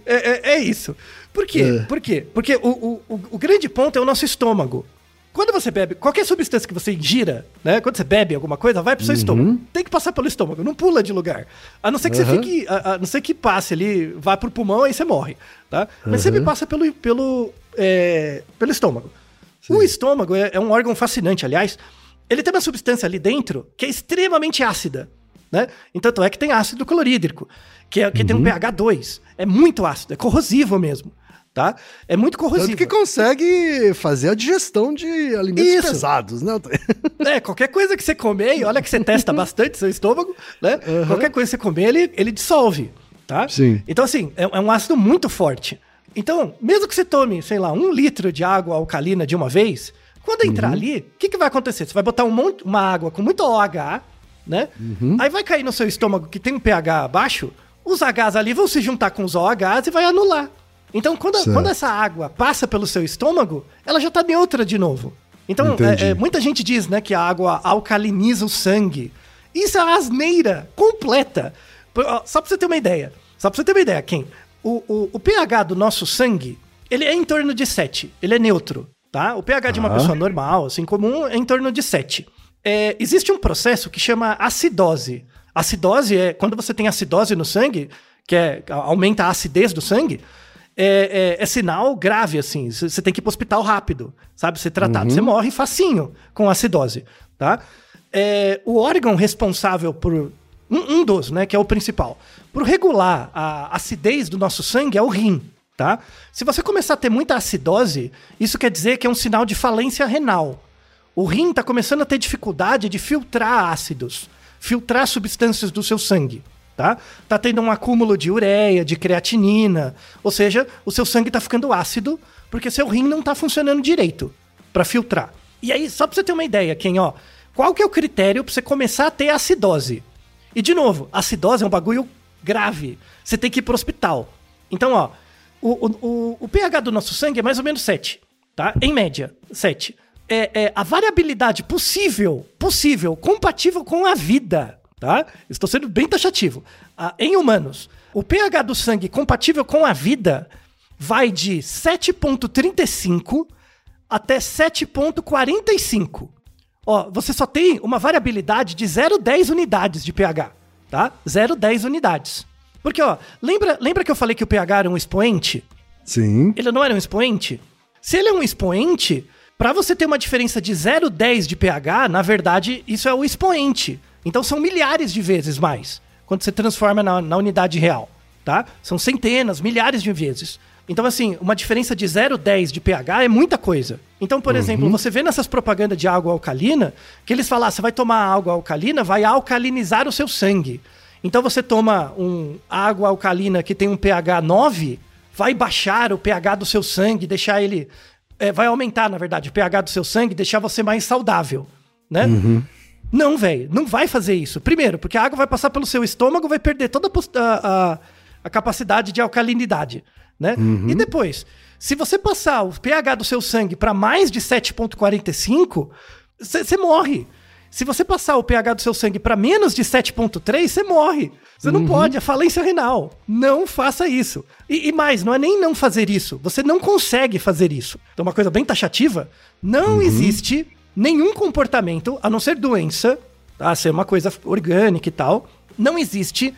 Speaker 3: É, é- é isso. Por quê?
Speaker 1: É.
Speaker 3: Por quê? Porque o, o, o- grande ponto é o nosso estômago. Quando você bebe, qualquer substância que você ingira, né? Quando você bebe alguma coisa, vai pro seu estômago. Tem que passar pelo estômago, não pula de lugar. A não ser que
Speaker 1: Uhum.
Speaker 3: você fique. A, a não ser que passe ali, vá pro pulmão, aí você morre. Tá? Mas sempre passa pelo, pelo, é, pelo estômago. O estômago é, é um órgão fascinante, aliás. Ele tem uma substância ali dentro que é extremamente ácida. Né? Então tanto é que tem ácido clorídrico, que, é, que tem um pH 2. É muito ácido, é corrosivo mesmo. tá? É muito corrosiva.
Speaker 1: Tanto que consegue fazer a digestão de alimentos
Speaker 3: Isso.
Speaker 1: pesados, né? *laughs*
Speaker 3: É, qualquer coisa que você comer, e olha que você testa bastante seu estômago, né? Qualquer coisa que você comer, ele, ele dissolve, tá?
Speaker 1: Sim.
Speaker 3: Então, assim, é, é um ácido muito forte. Então, mesmo que você tome, sei lá, um litro de água alcalina de uma vez, quando entrar ali, o que, que vai acontecer? Você vai botar um monte, uma água com muito OH, né? Aí vai cair no seu estômago que tem um pH baixo, os Hs ali vão se juntar com os OHs e vai anular. Então, quando, quando essa água passa pelo seu estômago, ela já tá neutra de novo. Então, é, é, muita gente diz, né, que a água alcaliniza o sangue. Isso é uma asneira completa. Só pra você ter uma ideia. Só pra você ter uma ideia, Ken. O, o, o pH do nosso sangue, ele é em torno de 7. Ele é neutro, tá? O pH de uma
Speaker 1: Tá.
Speaker 3: pessoa normal, assim, comum, é em torno de 7. É, existe um processo que chama acidose. Acidose é quando você tem acidose no sangue, que é, aumenta a acidez do sangue, é, é- é sinal grave, assim. Você tem que ir pro hospital rápido, sabe? Ser tratado. Você morre facinho com acidose, tá? É, o órgão responsável por... Um, um dos, né? Que é o principal. Por regular a acidez do nosso sangue é o rim, tá? Se você começar a ter muita acidose, isso quer dizer que é um sinal de falência renal. O rim está começando a ter dificuldade de filtrar ácidos, filtrar substâncias do seu sangue, tá? Tá tendo um acúmulo de ureia, de creatinina, ou seja, o seu sangue tá ficando ácido porque seu rim não tá funcionando direito para filtrar. E aí, só para você ter uma ideia, quem, ó, qual que é o critério para você começar a ter acidose? E de novo, acidose é um bagulho grave. Você tem que ir pro hospital. Então, ó, o, o, o, pH do nosso sangue é mais ou menos 7, tá? Em média, 7. É, é a variabilidade possível, possível, compatível com a vida, tá? Estou sendo bem taxativo. Ah, em humanos, o pH do sangue compatível com a vida vai de 7,35 até 7,45. Ó, você só tem uma variabilidade de 0,10 unidades de pH, tá? 0,10 unidades. Porque, ó, lembra, lembra que eu falei que o pH era um expoente?
Speaker 1: Sim.
Speaker 3: Ele não era um expoente? Se ele é um expoente, para você ter uma diferença de 0,10 de pH, na verdade, isso é o expoente. Então são milhares de vezes mais quando você transforma na, na unidade real, tá? São centenas, milhares de vezes. Então, assim, uma diferença de 0,10 de pH é muita coisa. Então, por exemplo, você vê nessas propagandas de água alcalina, que eles falam, ah, você vai tomar água alcalina, vai alcalinizar o seu sangue. Então você toma um água alcalina que tem um pH 9, vai baixar o pH do seu sangue, deixar ele. é, vai aumentar, na verdade, o pH do seu sangue, deixar você mais saudável, né? Não, velho, não vai fazer isso. Primeiro, porque a água vai passar pelo seu estômago, vai perder toda a a, a- capacidade de alcalinidade, né? E depois, se você passar o pH do seu sangue para mais de 7,45, você morre. Se você passar o pH do seu sangue para menos de 7,3, você morre. Você não pode, é falência renal. Não faça isso. E, e mais, não é nem não fazer isso. Você não consegue fazer isso. Então, uma coisa bem taxativa: não existe nenhum comportamento, a não ser doença, tá? Ser uma coisa orgânica e tal. Não existe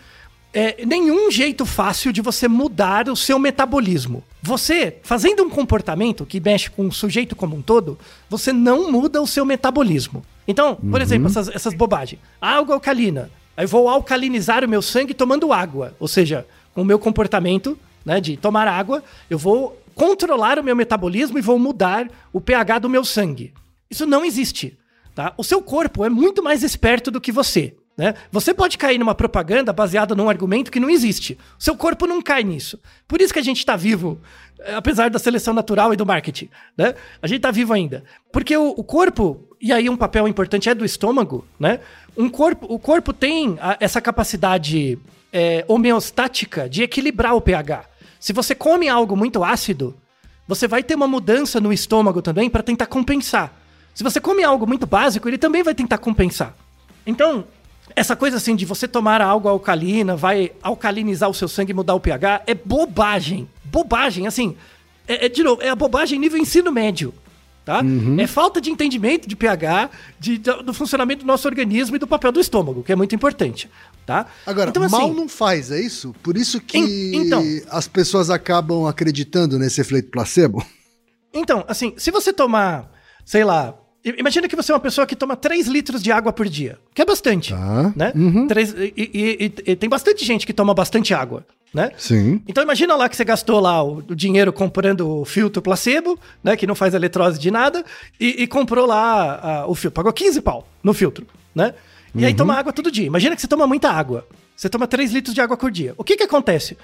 Speaker 3: é, nenhum jeito fácil de você mudar o seu metabolismo. Você, fazendo um comportamento que mexe com o sujeito como um todo, você não muda o seu metabolismo. Então, por exemplo, essas, essas bobagens. Água alcalina. Aí eu vou alcalinizar o meu sangue tomando água. Ou seja, com o meu comportamento né, de tomar água, eu vou controlar o meu metabolismo e vou mudar o pH do meu sangue. Isso não existe. Tá? O seu corpo é muito mais esperto do que você. Né? Você pode cair numa propaganda baseada num argumento que não existe. Seu corpo não cai nisso. Por isso que a gente está vivo, eh, apesar da seleção natural e do marketing. Né? A gente está vivo ainda. Porque o, o corpo, e aí um papel importante é do estômago, né? Um corpo, o corpo tem a- essa capacidade eh, homeostática de equilibrar o pH. Se você come algo muito ácido, você vai ter uma mudança no estômago também para tentar compensar. Se você come algo muito básico, ele também vai tentar compensar. Então, essa coisa assim de você tomar algo alcalina, vai alcalinizar o seu sangue e mudar o pH, é bobagem. Bobagem, assim. É, é, de novo, é a bobagem nível ensino médio. Tá? É falta de entendimento de pH, de- do do funcionamento do nosso organismo e do papel do estômago, que é muito importante. Tá?
Speaker 1: Agora,
Speaker 3: Então,
Speaker 1: mal
Speaker 3: assim,
Speaker 1: não faz, é isso? Por isso que
Speaker 3: En- então.
Speaker 1: as pessoas acabam acreditando nesse efeito placebo?
Speaker 3: Então, assim, se você tomar, sei lá, imagina que você é uma pessoa que toma 3 litros de água por dia, que é bastante,
Speaker 1: Tá.
Speaker 3: né? Três- e, e- e- e tem bastante gente que toma bastante água, né?
Speaker 1: Sim.
Speaker 3: Então imagina lá que você gastou lá o, o dinheiro comprando o filtro placebo, né? Que não faz eletrose de nada, e, comprou lá ah, o filtro. Pagou 15 pau no filtro, né? E aí toma água todo dia. Imagina que você toma muita água. Você toma 3 litros de água por dia. O que que acontece?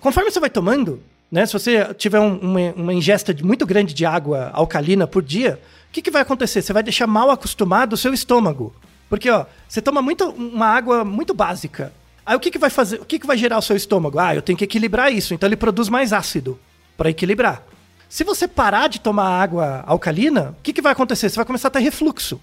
Speaker 3: Conforme você vai tomando, né? Se você tiver um- uma, uma ingesta muito grande de água alcalina por dia, o que, que vai acontecer? Você vai deixar mal acostumado o seu estômago. Porque, ó, você toma muito, uma água muito básica. Aí o que, que vai fazer? O que, que vai gerar o seu estômago? Ah, eu tenho que equilibrar isso. Então ele produz mais ácido para equilibrar. Se você parar de tomar água alcalina, o que, que vai acontecer? Você vai começar a ter refluxo.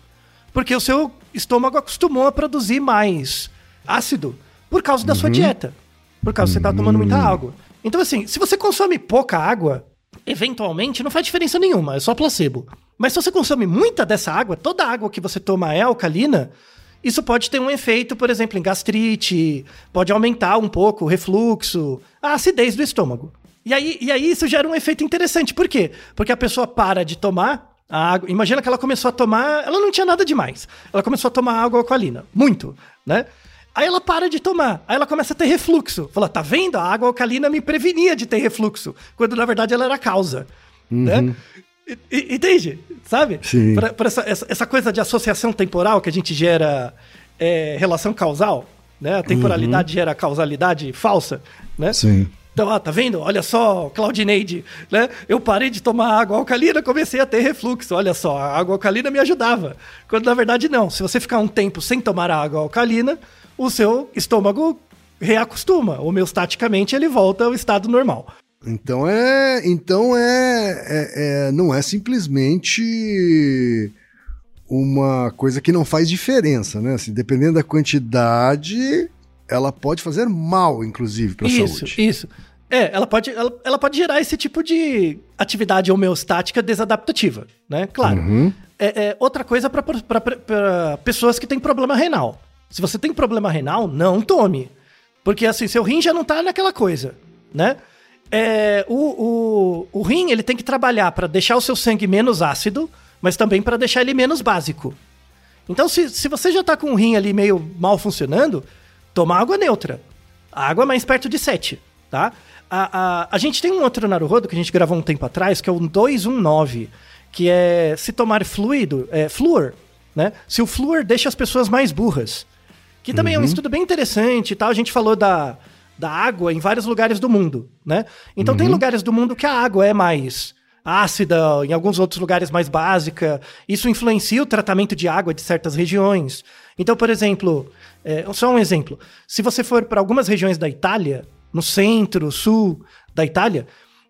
Speaker 3: Porque o seu estômago acostumou a produzir mais ácido por causa da sua dieta. Por causa que você está tomando muita água. Então, assim, se você consome pouca água, eventualmente não faz diferença nenhuma, é só placebo. Mas se você consome muita dessa água, toda a água que você toma é alcalina, isso pode ter um efeito, por exemplo, em gastrite, pode aumentar um pouco o refluxo, a acidez do estômago. E aí, e aí isso gera um efeito interessante. Por quê? Porque a pessoa para de tomar a água. Imagina que ela começou a tomar. Ela não tinha nada demais. Ela começou a tomar água alcalina. Muito, né? Aí ela para de tomar. Aí ela começa a ter refluxo. Fala, tá vendo? A água alcalina me prevenia de ter refluxo. Quando na verdade ela era a causa. Né? E- e- Entende? Sabe?
Speaker 1: Sim.
Speaker 3: Pra- pra essa, essa, essa coisa de associação temporal que a gente gera é, relação causal, né? A temporalidade gera causalidade falsa, né?
Speaker 1: Sim.
Speaker 3: Então, ó, tá vendo? Olha só, Claudineide, né? Eu parei de tomar água alcalina, comecei a ter refluxo. Olha só, a água alcalina me ajudava. Quando na verdade não. Se você ficar um tempo sem tomar água alcalina, o seu estômago reacostuma. Homeostaticamente ele volta ao estado normal.
Speaker 1: Então é. Então é, é- é- Não é simplesmente uma coisa que não faz diferença, né? Assim, dependendo da quantidade, ela pode fazer mal, inclusive, para a
Speaker 3: isso,
Speaker 1: saúde.
Speaker 3: isso. É, ela pode, ela, ela pode gerar esse tipo de atividade homeostática desadaptativa, né? Claro.
Speaker 1: Uhum.
Speaker 3: É, é outra coisa para pessoas que têm problema renal. Se você tem problema renal, não tome. Porque assim, seu rim já não tá naquela coisa, né? É, o, o, o rim ele tem que trabalhar para deixar o seu sangue menos ácido, mas também para deixar ele menos básico. Então, se, se você já tá com o rim ali meio mal funcionando, toma água neutra. A água mais perto de 7, tá? A, a, a gente tem um outro Naruhodo que a gente gravou um tempo atrás, que é o 219, que é se tomar fluido, é, flúor, né? Se o flúor deixa as pessoas mais burras. Que também é um estudo bem interessante e tal. A gente falou da, da água em vários lugares do mundo, né? Então tem lugares do mundo que a água é mais ácida, em alguns outros lugares mais básica. Isso influencia o tratamento de água de certas regiões. Então, por exemplo, é, só um exemplo. Se você for para algumas regiões da Itália, no centro, sul da Itália,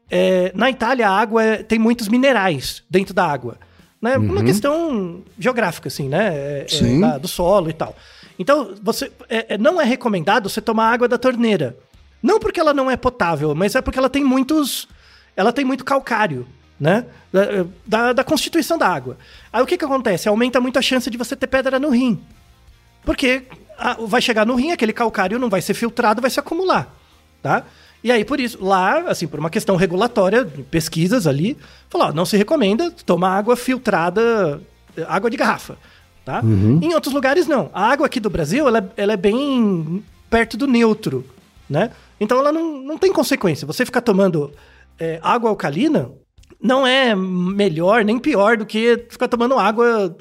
Speaker 3: é, na Itália a água é- tem muitos minerais dentro da água. Né? Uma questão geográfica, assim, né? É- é da- do solo e tal. Então, você é- é- não é recomendado você tomar água da torneira. Não porque ela não é potável, mas é porque ela tem muitos. Ela tem muito calcário, né? Da, da, da constituição da água. Aí o que, que acontece? Aumenta muito a chance de você ter pedra no rim. Porque a- vai chegar no rim, aquele calcário não vai ser filtrado, vai se acumular, tá? E aí, por isso, lá, assim, por uma questão regulatória, pesquisas ali, falou, ó, não se recomenda tomar água filtrada, eh, água de garrafa, tá? Em outros lugares, não. A água aqui do Brasil, ela, é- ela é bem perto do neutro, né? Então, ela não, não tem consequência. Você ficar tomando eh, água alcalina não é melhor nem pior do que ficar tomando água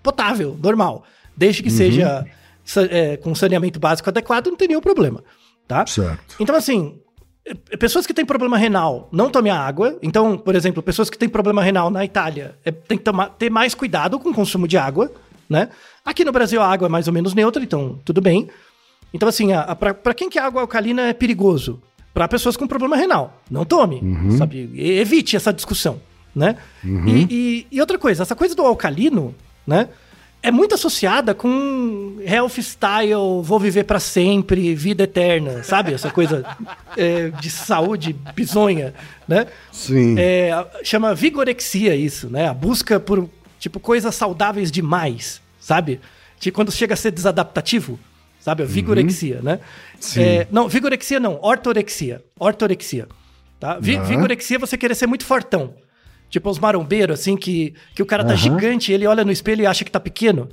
Speaker 3: potável, normal. Desde que seja sa- é, com saneamento básico adequado, não tem nenhum problema, tá?
Speaker 1: Certo.
Speaker 3: Então, assim, eh, pessoas que têm problema renal, não tomem água. Então, por exemplo, pessoas que têm problema renal na Itália, é, tem que tomar, ter mais cuidado com o consumo de água, né? Aqui no Brasil a água é mais ou menos neutra, então tudo bem. Então, assim, para quem que a água alcalina é perigoso? Para pessoas com problema renal. Não tome, sabe? E- Evite essa discussão, né? E, e- e outra coisa, essa coisa do alcalino, né? É muito associada com health style, vou viver para sempre, vida eterna, sabe? Essa coisa *laughs* é, de saúde bizonha, né?
Speaker 1: Sim.
Speaker 3: É, chama vigorexia isso, né? A busca por, tipo, coisas saudáveis demais, sabe? Tipo, quando chega a ser desadaptativo, sabe? A vigorexia, né?
Speaker 1: Sim.
Speaker 3: É, não, vigorexia não, ortorexia. Ortorexia. Tá? Vi-
Speaker 1: Ah.
Speaker 3: Vigorexia é você querer ser muito fortão. Tipo os marombeiros, assim, que, que o cara tá gigante ele olha no espelho e acha que tá pequeno.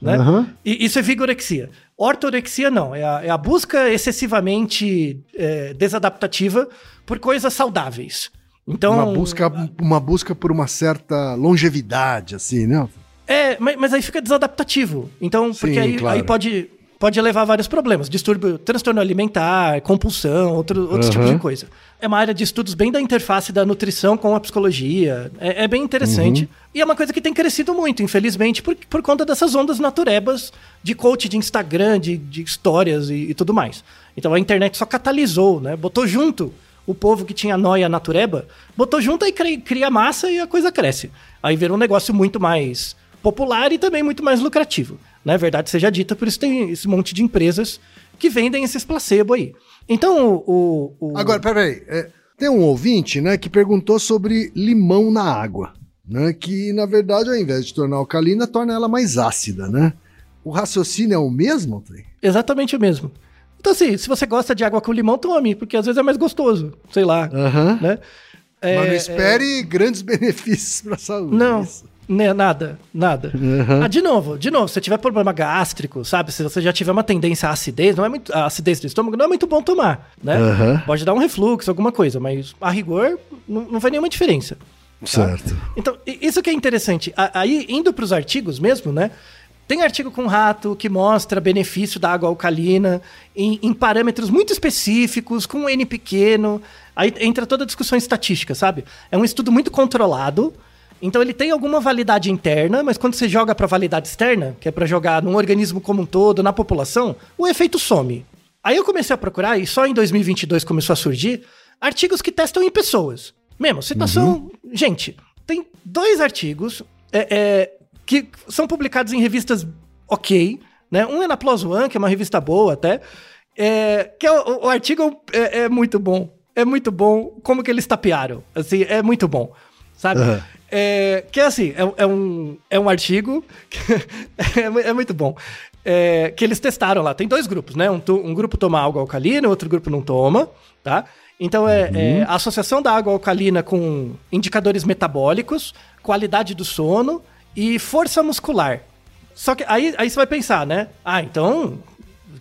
Speaker 3: Né? E isso é vigorexia. Ortorexia não, é a, é a busca excessivamente é, desadaptativa por coisas saudáveis. Então,
Speaker 1: Uma busca, uma busca por uma certa longevidade, assim, né?
Speaker 3: É, mas, mas aí fica desadaptativo. Então, porque
Speaker 1: Sim,
Speaker 3: aí,
Speaker 1: claro.
Speaker 3: aí pode, pode levar a vários problemas. Distúrbio, transtorno alimentar, compulsão, outro, outros tipos
Speaker 1: Aham.
Speaker 3: de coisa. É uma área de estudos bem da interface da nutrição com a psicologia. É, é bem interessante. E é uma coisa que tem crescido muito, infelizmente, por, por conta dessas ondas naturebas de coach de Instagram, de, de histórias e, e tudo mais. Então a internet só catalisou, né? Botou junto o povo que tinha noia natureba, botou junto e cria, massa e a coisa cresce. Aí vira um negócio muito mais popular e também muito mais lucrativo. Né? Verdade seja dita, por isso tem esse monte de empresas que vendem esses placebo aí. Então, o. o- o-
Speaker 1: Agora, peraí. é, tem um ouvinte, né, que perguntou sobre limão na água, né? Que, na verdade, ao invés de tornar alcalina, torna ela mais ácida, né? O raciocínio é o mesmo, Trem?
Speaker 3: Exatamente o mesmo. Então, assim, se você gosta de água com limão, tome, porque às vezes é mais gostoso. Sei lá.
Speaker 1: Aham.
Speaker 3: Né? É,
Speaker 1: Mas não espere grandes *laughs* benefícios para a saúde.
Speaker 3: Não,
Speaker 1: Isso.
Speaker 3: né, nada, nada.
Speaker 1: Uhum.
Speaker 3: Ah, de novo, de novo, se você tiver problema gástrico, sabe? Se você já tiver uma tendência à acidez, não é muito, a acidez do estômago não é muito bom tomar, né?
Speaker 1: Uhum.
Speaker 3: Pode dar um refluxo, alguma coisa, mas a rigor não, não faz nenhuma diferença. tá?
Speaker 1: Certo.
Speaker 3: Então, isso que é interessante. Aí, indo para os artigos mesmo, né? Tem artigo com rato que mostra benefício da água alcalina em, em parâmetros muito específicos, com um N pequeno. Aí entra toda a discussão estatística, sabe? É um estudo muito controlado. Então ele tem alguma validade interna, mas quando você joga para validade externa, que é para jogar num organismo como um todo, na população, o efeito some. Aí eu comecei a procurar, e só em 2022 começou a surgir, artigos que testam em pessoas. Mesmo, citação. Gente, tem dois artigos é, é, que são publicados em revistas ok, né? Um é na PLOS ONE, que é uma revista boa até, é, que é o, o artigo é, é muito bom. É muito bom como que eles tapearam. Assim, é muito bom. Sabe?
Speaker 1: Aham.
Speaker 3: É, que é assim, é, é um, é um artigo que *laughs* é, é muito bom. É, que eles testaram lá. Tem dois grupos, né? Um, um grupo toma água alcalina, outro grupo não toma, tá? Então é, é a associação da água alcalina com indicadores metabólicos, qualidade do sono e força muscular. Só que aí, aí você vai pensar, né? Ah, então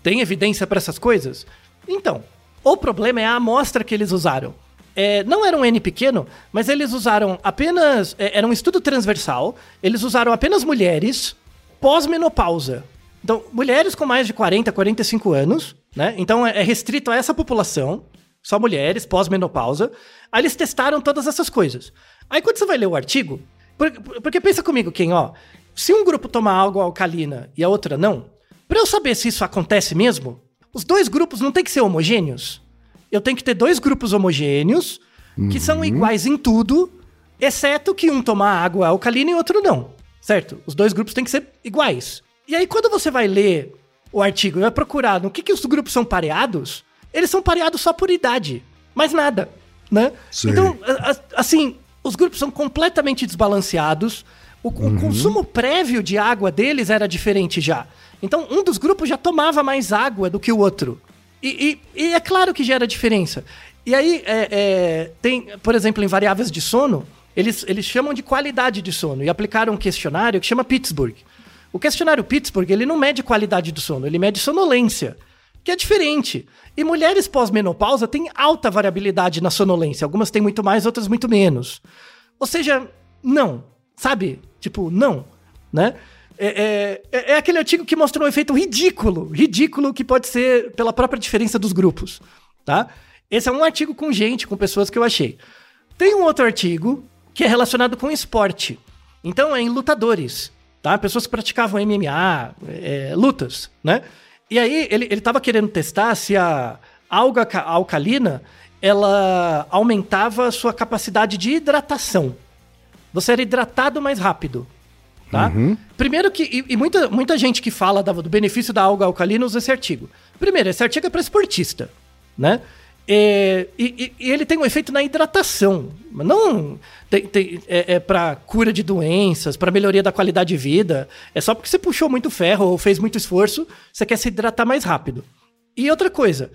Speaker 3: tem evidência para essas coisas? Então, o problema é a amostra que eles usaram. É, não era um N pequeno, mas eles usaram apenas. é, era um estudo transversal. Eles usaram apenas mulheres pós-menopausa. Então, mulheres com mais de 40, 45 anos, né? Então é é restrito a essa população, só mulheres pós-menopausa. Aí eles testaram todas essas coisas. Aí quando você vai ler o artigo, porque pensa comigo, quem, ó, se um grupo toma água alcalina e a outra não, para eu saber se isso acontece mesmo, os dois grupos não tem que ser homogêneos. Eu tenho que ter dois grupos homogêneos que são iguais em tudo, exceto que um toma água alcalina e outro não. Certo? Os dois grupos têm que ser iguais. E aí, quando você vai ler o artigo e vai procurar no que, que os grupos são pareados, eles são pareados só por idade. Mais nada. Né? Então, assim, os grupos são completamente desbalanceados. O, o consumo prévio de água deles era diferente já. Então, um dos grupos já tomava mais água do que o outro. E, e- e é claro que gera diferença. E aí, é, é, tem, por exemplo, em variáveis de sono, eles, eles chamam de qualidade de sono e aplicaram um questionário que chama Pittsburgh. O questionário Pittsburgh, ele não mede qualidade do sono, ele mede sonolência, que é diferente. E mulheres pós-menopausa têm alta variabilidade na sonolência. Algumas têm muito mais, outras muito menos. Ou seja, não. Sabe? Tipo, não. Né? É, é- é aquele artigo que mostra um efeito ridículo. Ridículo que pode ser pela própria diferença dos grupos. Tá? Esse é um artigo com gente, com pessoas que eu achei. Tem um outro artigo que é relacionado com esporte. Então, é em lutadores, tá? Pessoas que praticavam MMA, é, lutas, né? E aí, ele, ele tava querendo testar se a alga ca- alcalina, ela aumentava a sua capacidade de hidratação. Você era hidratado mais rápido, tá? Primeiro que... E, e muita, muita gente que fala da- do benefício da alga alcalina usa esse artigo. Primeiro, esse artigo é para esportista, né? É, e, e- ele tem um efeito na hidratação. mas Não tem, tem- é, é para cura de doenças, para melhoria da qualidade de vida. É só porque você puxou muito ferro ou fez muito esforço, você quer se hidratar mais rápido. E outra coisa,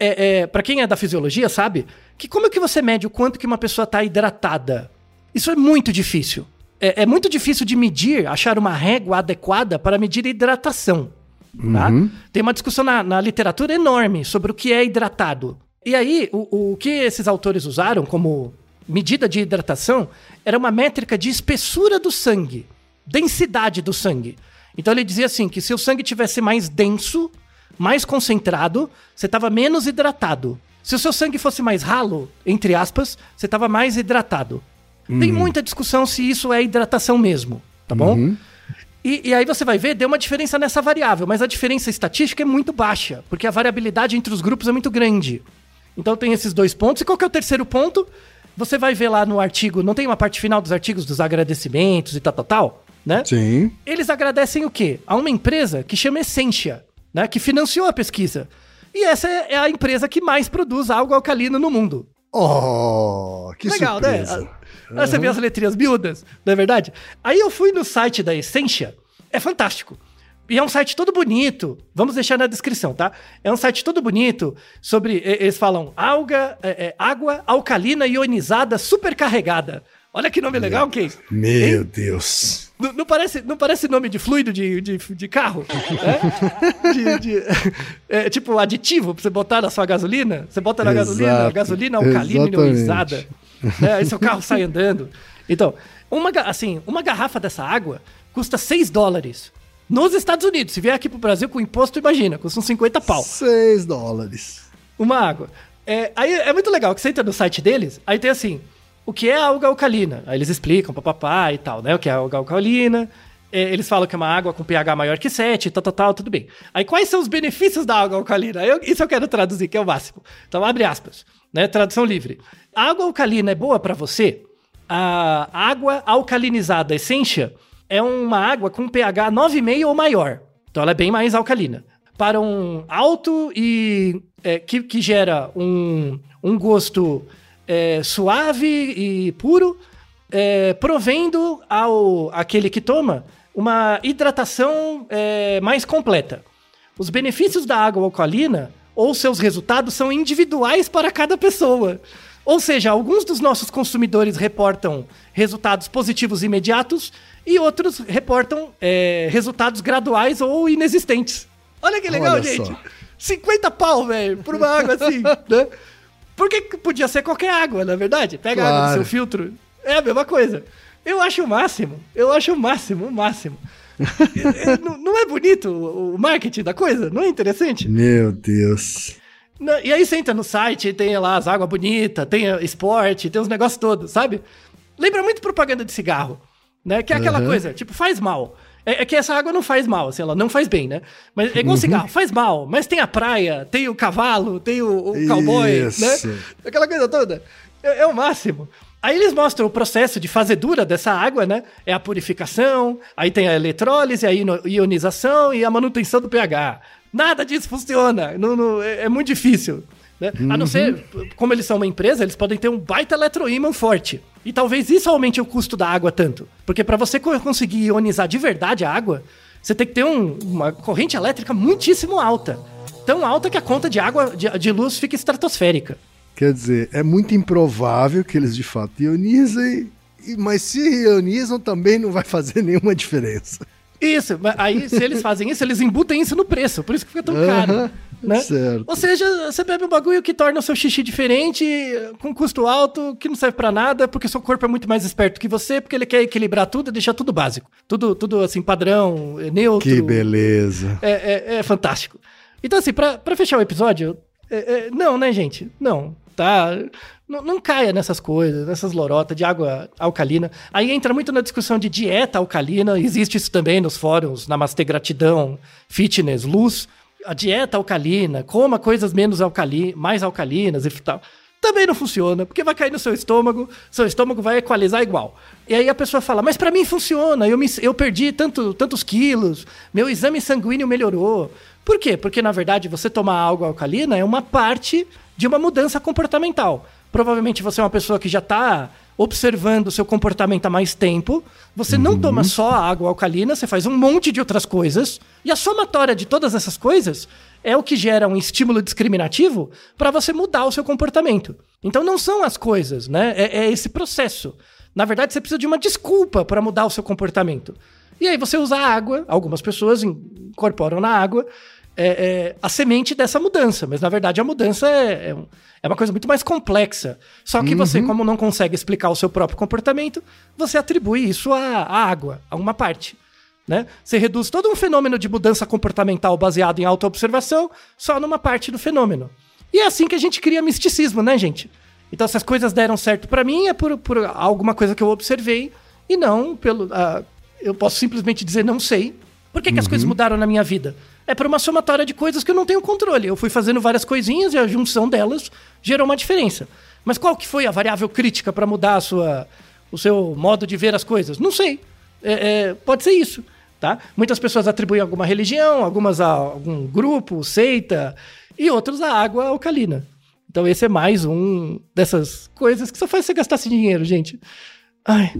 Speaker 3: é, é, para quem é da fisiologia sabe que como é que você mede o quanto que uma pessoa está hidratada? Isso é muito difícil. É, é muito difícil de medir, achar uma régua adequada para medir hidratação. Tá? Tem uma discussão na, na literatura enorme sobre o que é hidratado. E aí, o, o que esses autores usaram como medida de hidratação era uma métrica de espessura do sangue, densidade do sangue. Então ele dizia assim que se o sangue tivesse mais denso, mais concentrado, você estava menos hidratado. Se o seu sangue fosse mais ralo, entre aspas, você estava mais hidratado. Tem muita discussão se isso é hidratação mesmo, tá bom? E, e aí você vai ver, deu uma diferença nessa variável, mas a diferença estatística é muito baixa, porque a variabilidade entre os grupos é muito grande. Então tem esses dois pontos. E qual que é o terceiro ponto? Você vai ver lá no artigo, não tem uma parte final dos artigos dos agradecimentos e tal, tal, tal, né?
Speaker 1: Sim.
Speaker 3: Eles agradecem o quê? A uma empresa que chama Essentia, né? Que financiou a pesquisa. E essa é a empresa que mais produz algo alcalino no mundo.
Speaker 1: Oh, que
Speaker 3: Legal,
Speaker 1: surpresa.
Speaker 3: né? Aí você vê as letrinhas miúdas, não é verdade? Aí eu fui no site da Essentia, é fantástico. E é um site todo bonito. Vamos deixar na descrição, tá? É um site todo bonito sobre. Eles falam alga, é, é, água alcalina ionizada supercarregada. Olha que nome legal, Kay.
Speaker 1: Meu Deus.
Speaker 3: Não, não parece, não parece nome de fluido de, de, de carro? né? *laughs* De- de- é, tipo aditivo pra você botar na sua gasolina? Você bota na gasolina,
Speaker 1: Exato,
Speaker 3: gasolina alcalina
Speaker 1: exatamente.
Speaker 3: ionizada. É, aí seu carro sai andando. Então, uma, assim, uma garrafa dessa água custa 6 dólares. Nos Estados Unidos. Se vier aqui pro Brasil com imposto, imagina, custa uns 50 pau.
Speaker 1: 6 dólares.
Speaker 3: Uma água. É, aí é muito legal que você entra no site deles, aí tem assim, o que é alga alcalina? Aí eles explicam, papapá e tal, né? O que é alga alcalina. É, eles falam que é uma água com pH maior que 7, tal, tal, tal, tudo bem. Aí quais são os benefícios da água alcalina? Eu- isso eu quero traduzir, que é o máximo. Então abre aspas, né? Tradução livre. A água alcalina é boa para você? A água alcalinizada Essentia é uma água com pH 9,5 ou maior. Então ela é bem mais alcalina. Para um alto e é, que, que gera um, um gosto é, suave e puro, é, provendo ao aquele que toma uma hidratação é, mais completa. Os benefícios da água alcalina ou seus resultados são individuais para cada pessoa. Ou seja, alguns dos nossos consumidores reportam resultados positivos imediatos e outros reportam é, resultados graduais ou inexistentes. Olha que legal,
Speaker 1: Olha
Speaker 3: gente.
Speaker 1: só.
Speaker 3: 50 pau, velho, por uma água assim, *laughs* né? Porque podia ser qualquer água, na verdade. Pega a água do
Speaker 1: Claro.
Speaker 3: seu filtro. É a mesma coisa. Eu acho o máximo. Eu acho o máximo, o máximo. *laughs* É, é, não, não é bonito o marketing da coisa? Não é interessante?
Speaker 1: Meu Deus.
Speaker 3: E aí você entra no site, tem lá as águas bonitas, tem esporte, tem os negócios todos, sabe? Lembra muito propaganda de cigarro, né? Que é aquela
Speaker 1: Aham.
Speaker 3: coisa, tipo, faz mal. É, é que essa água não faz mal, assim, ela não faz bem, né? Mas é
Speaker 1: Uhum.
Speaker 3: igual cigarro, faz mal, mas tem a praia, tem o cavalo, tem o, o cowboy,
Speaker 1: Isso.
Speaker 3: né? Aquela coisa toda. É, é o máximo. Aí eles mostram o processo de fazedura dessa água, né? É a purificação, aí tem a eletrólise, a ionização e a manutenção do pH. Nada disso funciona. Não, não- é, é muito difícil. Né? A não ser, como eles são uma empresa, eles podem ter um baita eletroímã forte. E talvez isso aumente o custo da água tanto. Porque para você co- conseguir ionizar de verdade a água, você tem que ter um- uma corrente elétrica muitíssimo alta. Tão alta que a conta de água, de, de luz, fica estratosférica.
Speaker 1: Quer dizer, é muito improvável que eles de fato ionizem, mas se ionizam também não vai fazer *laughs* nenhuma diferença.
Speaker 3: Isso, mas aí se eles fazem isso, eles embutem isso no preço, por isso que fica tão caro. Né?
Speaker 1: certo.
Speaker 3: Ou seja, você bebe um bagulho que torna o seu xixi diferente, com custo alto, que não serve pra nada, porque seu corpo é muito mais esperto que você, porque ele quer equilibrar tudo e deixar tudo básico. Tudo, tudo assim, padrão, neutro.
Speaker 1: Que beleza.
Speaker 3: É, é- é fantástico. Então, assim, pra, pra fechar o episódio, é- é, não, né, gente? Não, tá? Não, não caia nessas coisas, nessas lorotas de água alcalina. Aí entra muito na discussão de dieta alcalina, existe isso também nos fóruns, Namastê Gratidão, Fitness, Luz. A dieta alcalina, coma coisas menos alcali mais alcalinas e tal. Também não funciona, porque vai cair no seu estômago, seu estômago vai equalizar igual. E aí a pessoa fala, mas pra mim funciona, eu, me, eu perdi tanto, tantos quilos, meu exame sanguíneo melhorou. Por quê? Porque na verdade você tomar água alcalina é uma parte de uma mudança comportamental. Provavelmente você é uma pessoa que já está observando o seu comportamento há mais tempo. Você não toma só água alcalina, você faz um monte de outras coisas. E a somatória de todas essas coisas é o que gera um estímulo discriminativo para você mudar o seu comportamento. Então não são as coisas, né? É, é esse processo. Na verdade, você precisa de uma desculpa para mudar o seu comportamento. E aí você usa a água, algumas pessoas incorporam na água é, é, a semente dessa mudança, mas na verdade a mudança é, é, é uma coisa muito mais complexa. Só que você, como não consegue explicar o seu próprio comportamento, você atribui isso à, à água, a uma parte. Né? Você reduz todo um fenômeno de mudança comportamental baseado em autoobservação só numa parte do fenômeno. E é assim que a gente cria misticismo, né, gente? Então, se as coisas deram certo pra mim, é por, por alguma coisa que eu observei e não pelo. ah, eu posso simplesmente dizer não sei. Por que, que as coisas mudaram na minha vida? É por uma somatória de coisas que eu não tenho controle. Eu fui fazendo várias coisinhas e a junção delas gerou uma diferença. Mas qual que foi a variável crítica para mudar a sua, o seu modo de ver as coisas? Não sei. É, é, pode ser isso. Tá? Muitas pessoas atribuem alguma religião, algumas a algum grupo, seita, e outros a água alcalina. Então esse é mais um dessas coisas que só faz você gastar esse dinheiro, gente. Ai,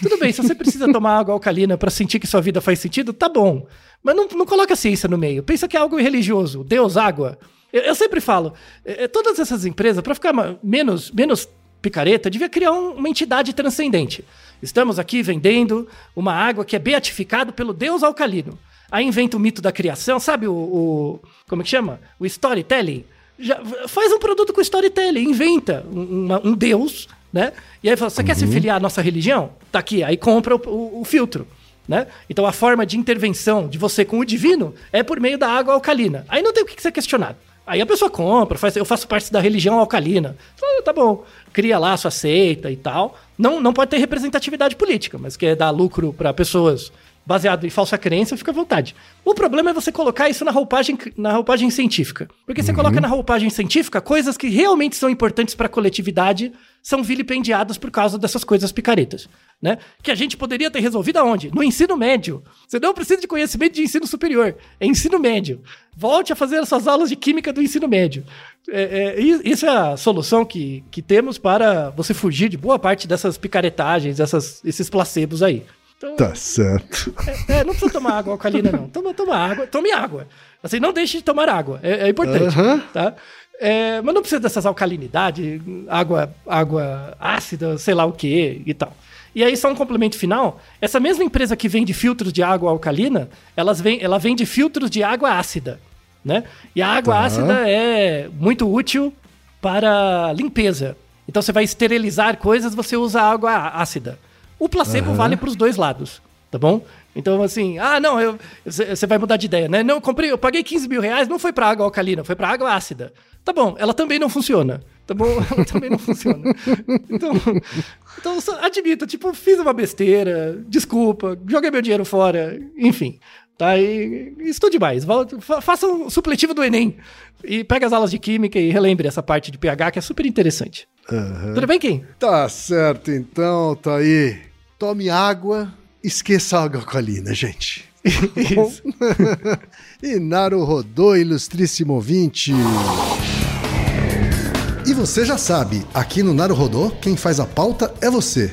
Speaker 3: tudo bem, se você precisa tomar água alcalina para sentir que sua vida faz sentido, tá bom. Mas não, não coloca a ciência no meio. Pensa que é algo religioso. Deus, água. Eu, eu sempre falo, eh, eh, todas essas empresas, para ficar menos, menos picareta, devia criar um- uma entidade transcendente. Estamos aqui vendendo uma água que é beatificada pelo Deus alcalino. Aí inventa o mito da criação, sabe o, o- como é que chama? O storytelling. Já, faz um produto com storytelling, inventa um, uma- um Deus, né? E aí fala, você quer se filiar à nossa religião? Tá aqui, aí compra o, o- o filtro. Né? Então a forma de intervenção de você com o divino é por meio da água alcalina. Aí não tem o que ser questionado. Aí a pessoa compra, faz, eu faço parte da religião alcalina. Ah, tá bom, cria lá a sua seita e tal. Não, não pode ter representatividade política, mas quer dar lucro para pessoas baseado em falsa crença, fica à vontade. O problema é você colocar isso na roupagem, na roupagem científica. Porque você coloca na roupagem científica coisas que realmente são importantes para a coletividade são vilipendiadas por causa dessas coisas picaretas, né? Que a gente poderia ter resolvido aonde? No ensino médio. Você não precisa de conhecimento de ensino superior, é ensino médio. Volte a fazer as suas aulas de química do ensino médio. É, é, isso é a solução que, que temos para você fugir de boa parte dessas picaretagens, essas, esses placebos aí. Então,
Speaker 1: Tá certo.
Speaker 3: é, não precisa tomar água alcalina, não. Toma, toma água, tome água. Assim, não deixe de tomar água. É, é importante, tá? É, mas não precisa dessas alcalinidades, água, água ácida, sei lá o que e tal. E aí, só um complemento final. Essa mesma empresa que vende filtros de água alcalina, elas vem, ela vende filtros de água ácida, né? E a água
Speaker 1: Tá.
Speaker 3: ácida é muito útil para limpeza. Então, você vai esterilizar coisas, você usa água ácida. O placebo vale para os dois lados, tá bom? Então, assim, ah, não, você vai mudar de ideia, né? Não, eu comprei, eu paguei 15 mil reais, não foi para água alcalina, foi para água ácida. Tá bom, ela também não funciona. Tá bom? *laughs* Ela também não funciona. Então, então tipo, fiz uma besteira, desculpa, joguei meu dinheiro fora, enfim. Tá? E estude mais. Faça um supletivo do Enem. E pega as aulas de química e relembre essa parte de pH que é super interessante. Tudo bem, Kim?
Speaker 1: Tá certo, então, tá aí. Tome água, esqueça a água alcalina, gente. *laughs*
Speaker 3: Isso.
Speaker 1: E Naru rodou, ilustríssimo ouvinte. E você já sabe, aqui no Naru Rodô, quem faz a pauta é você.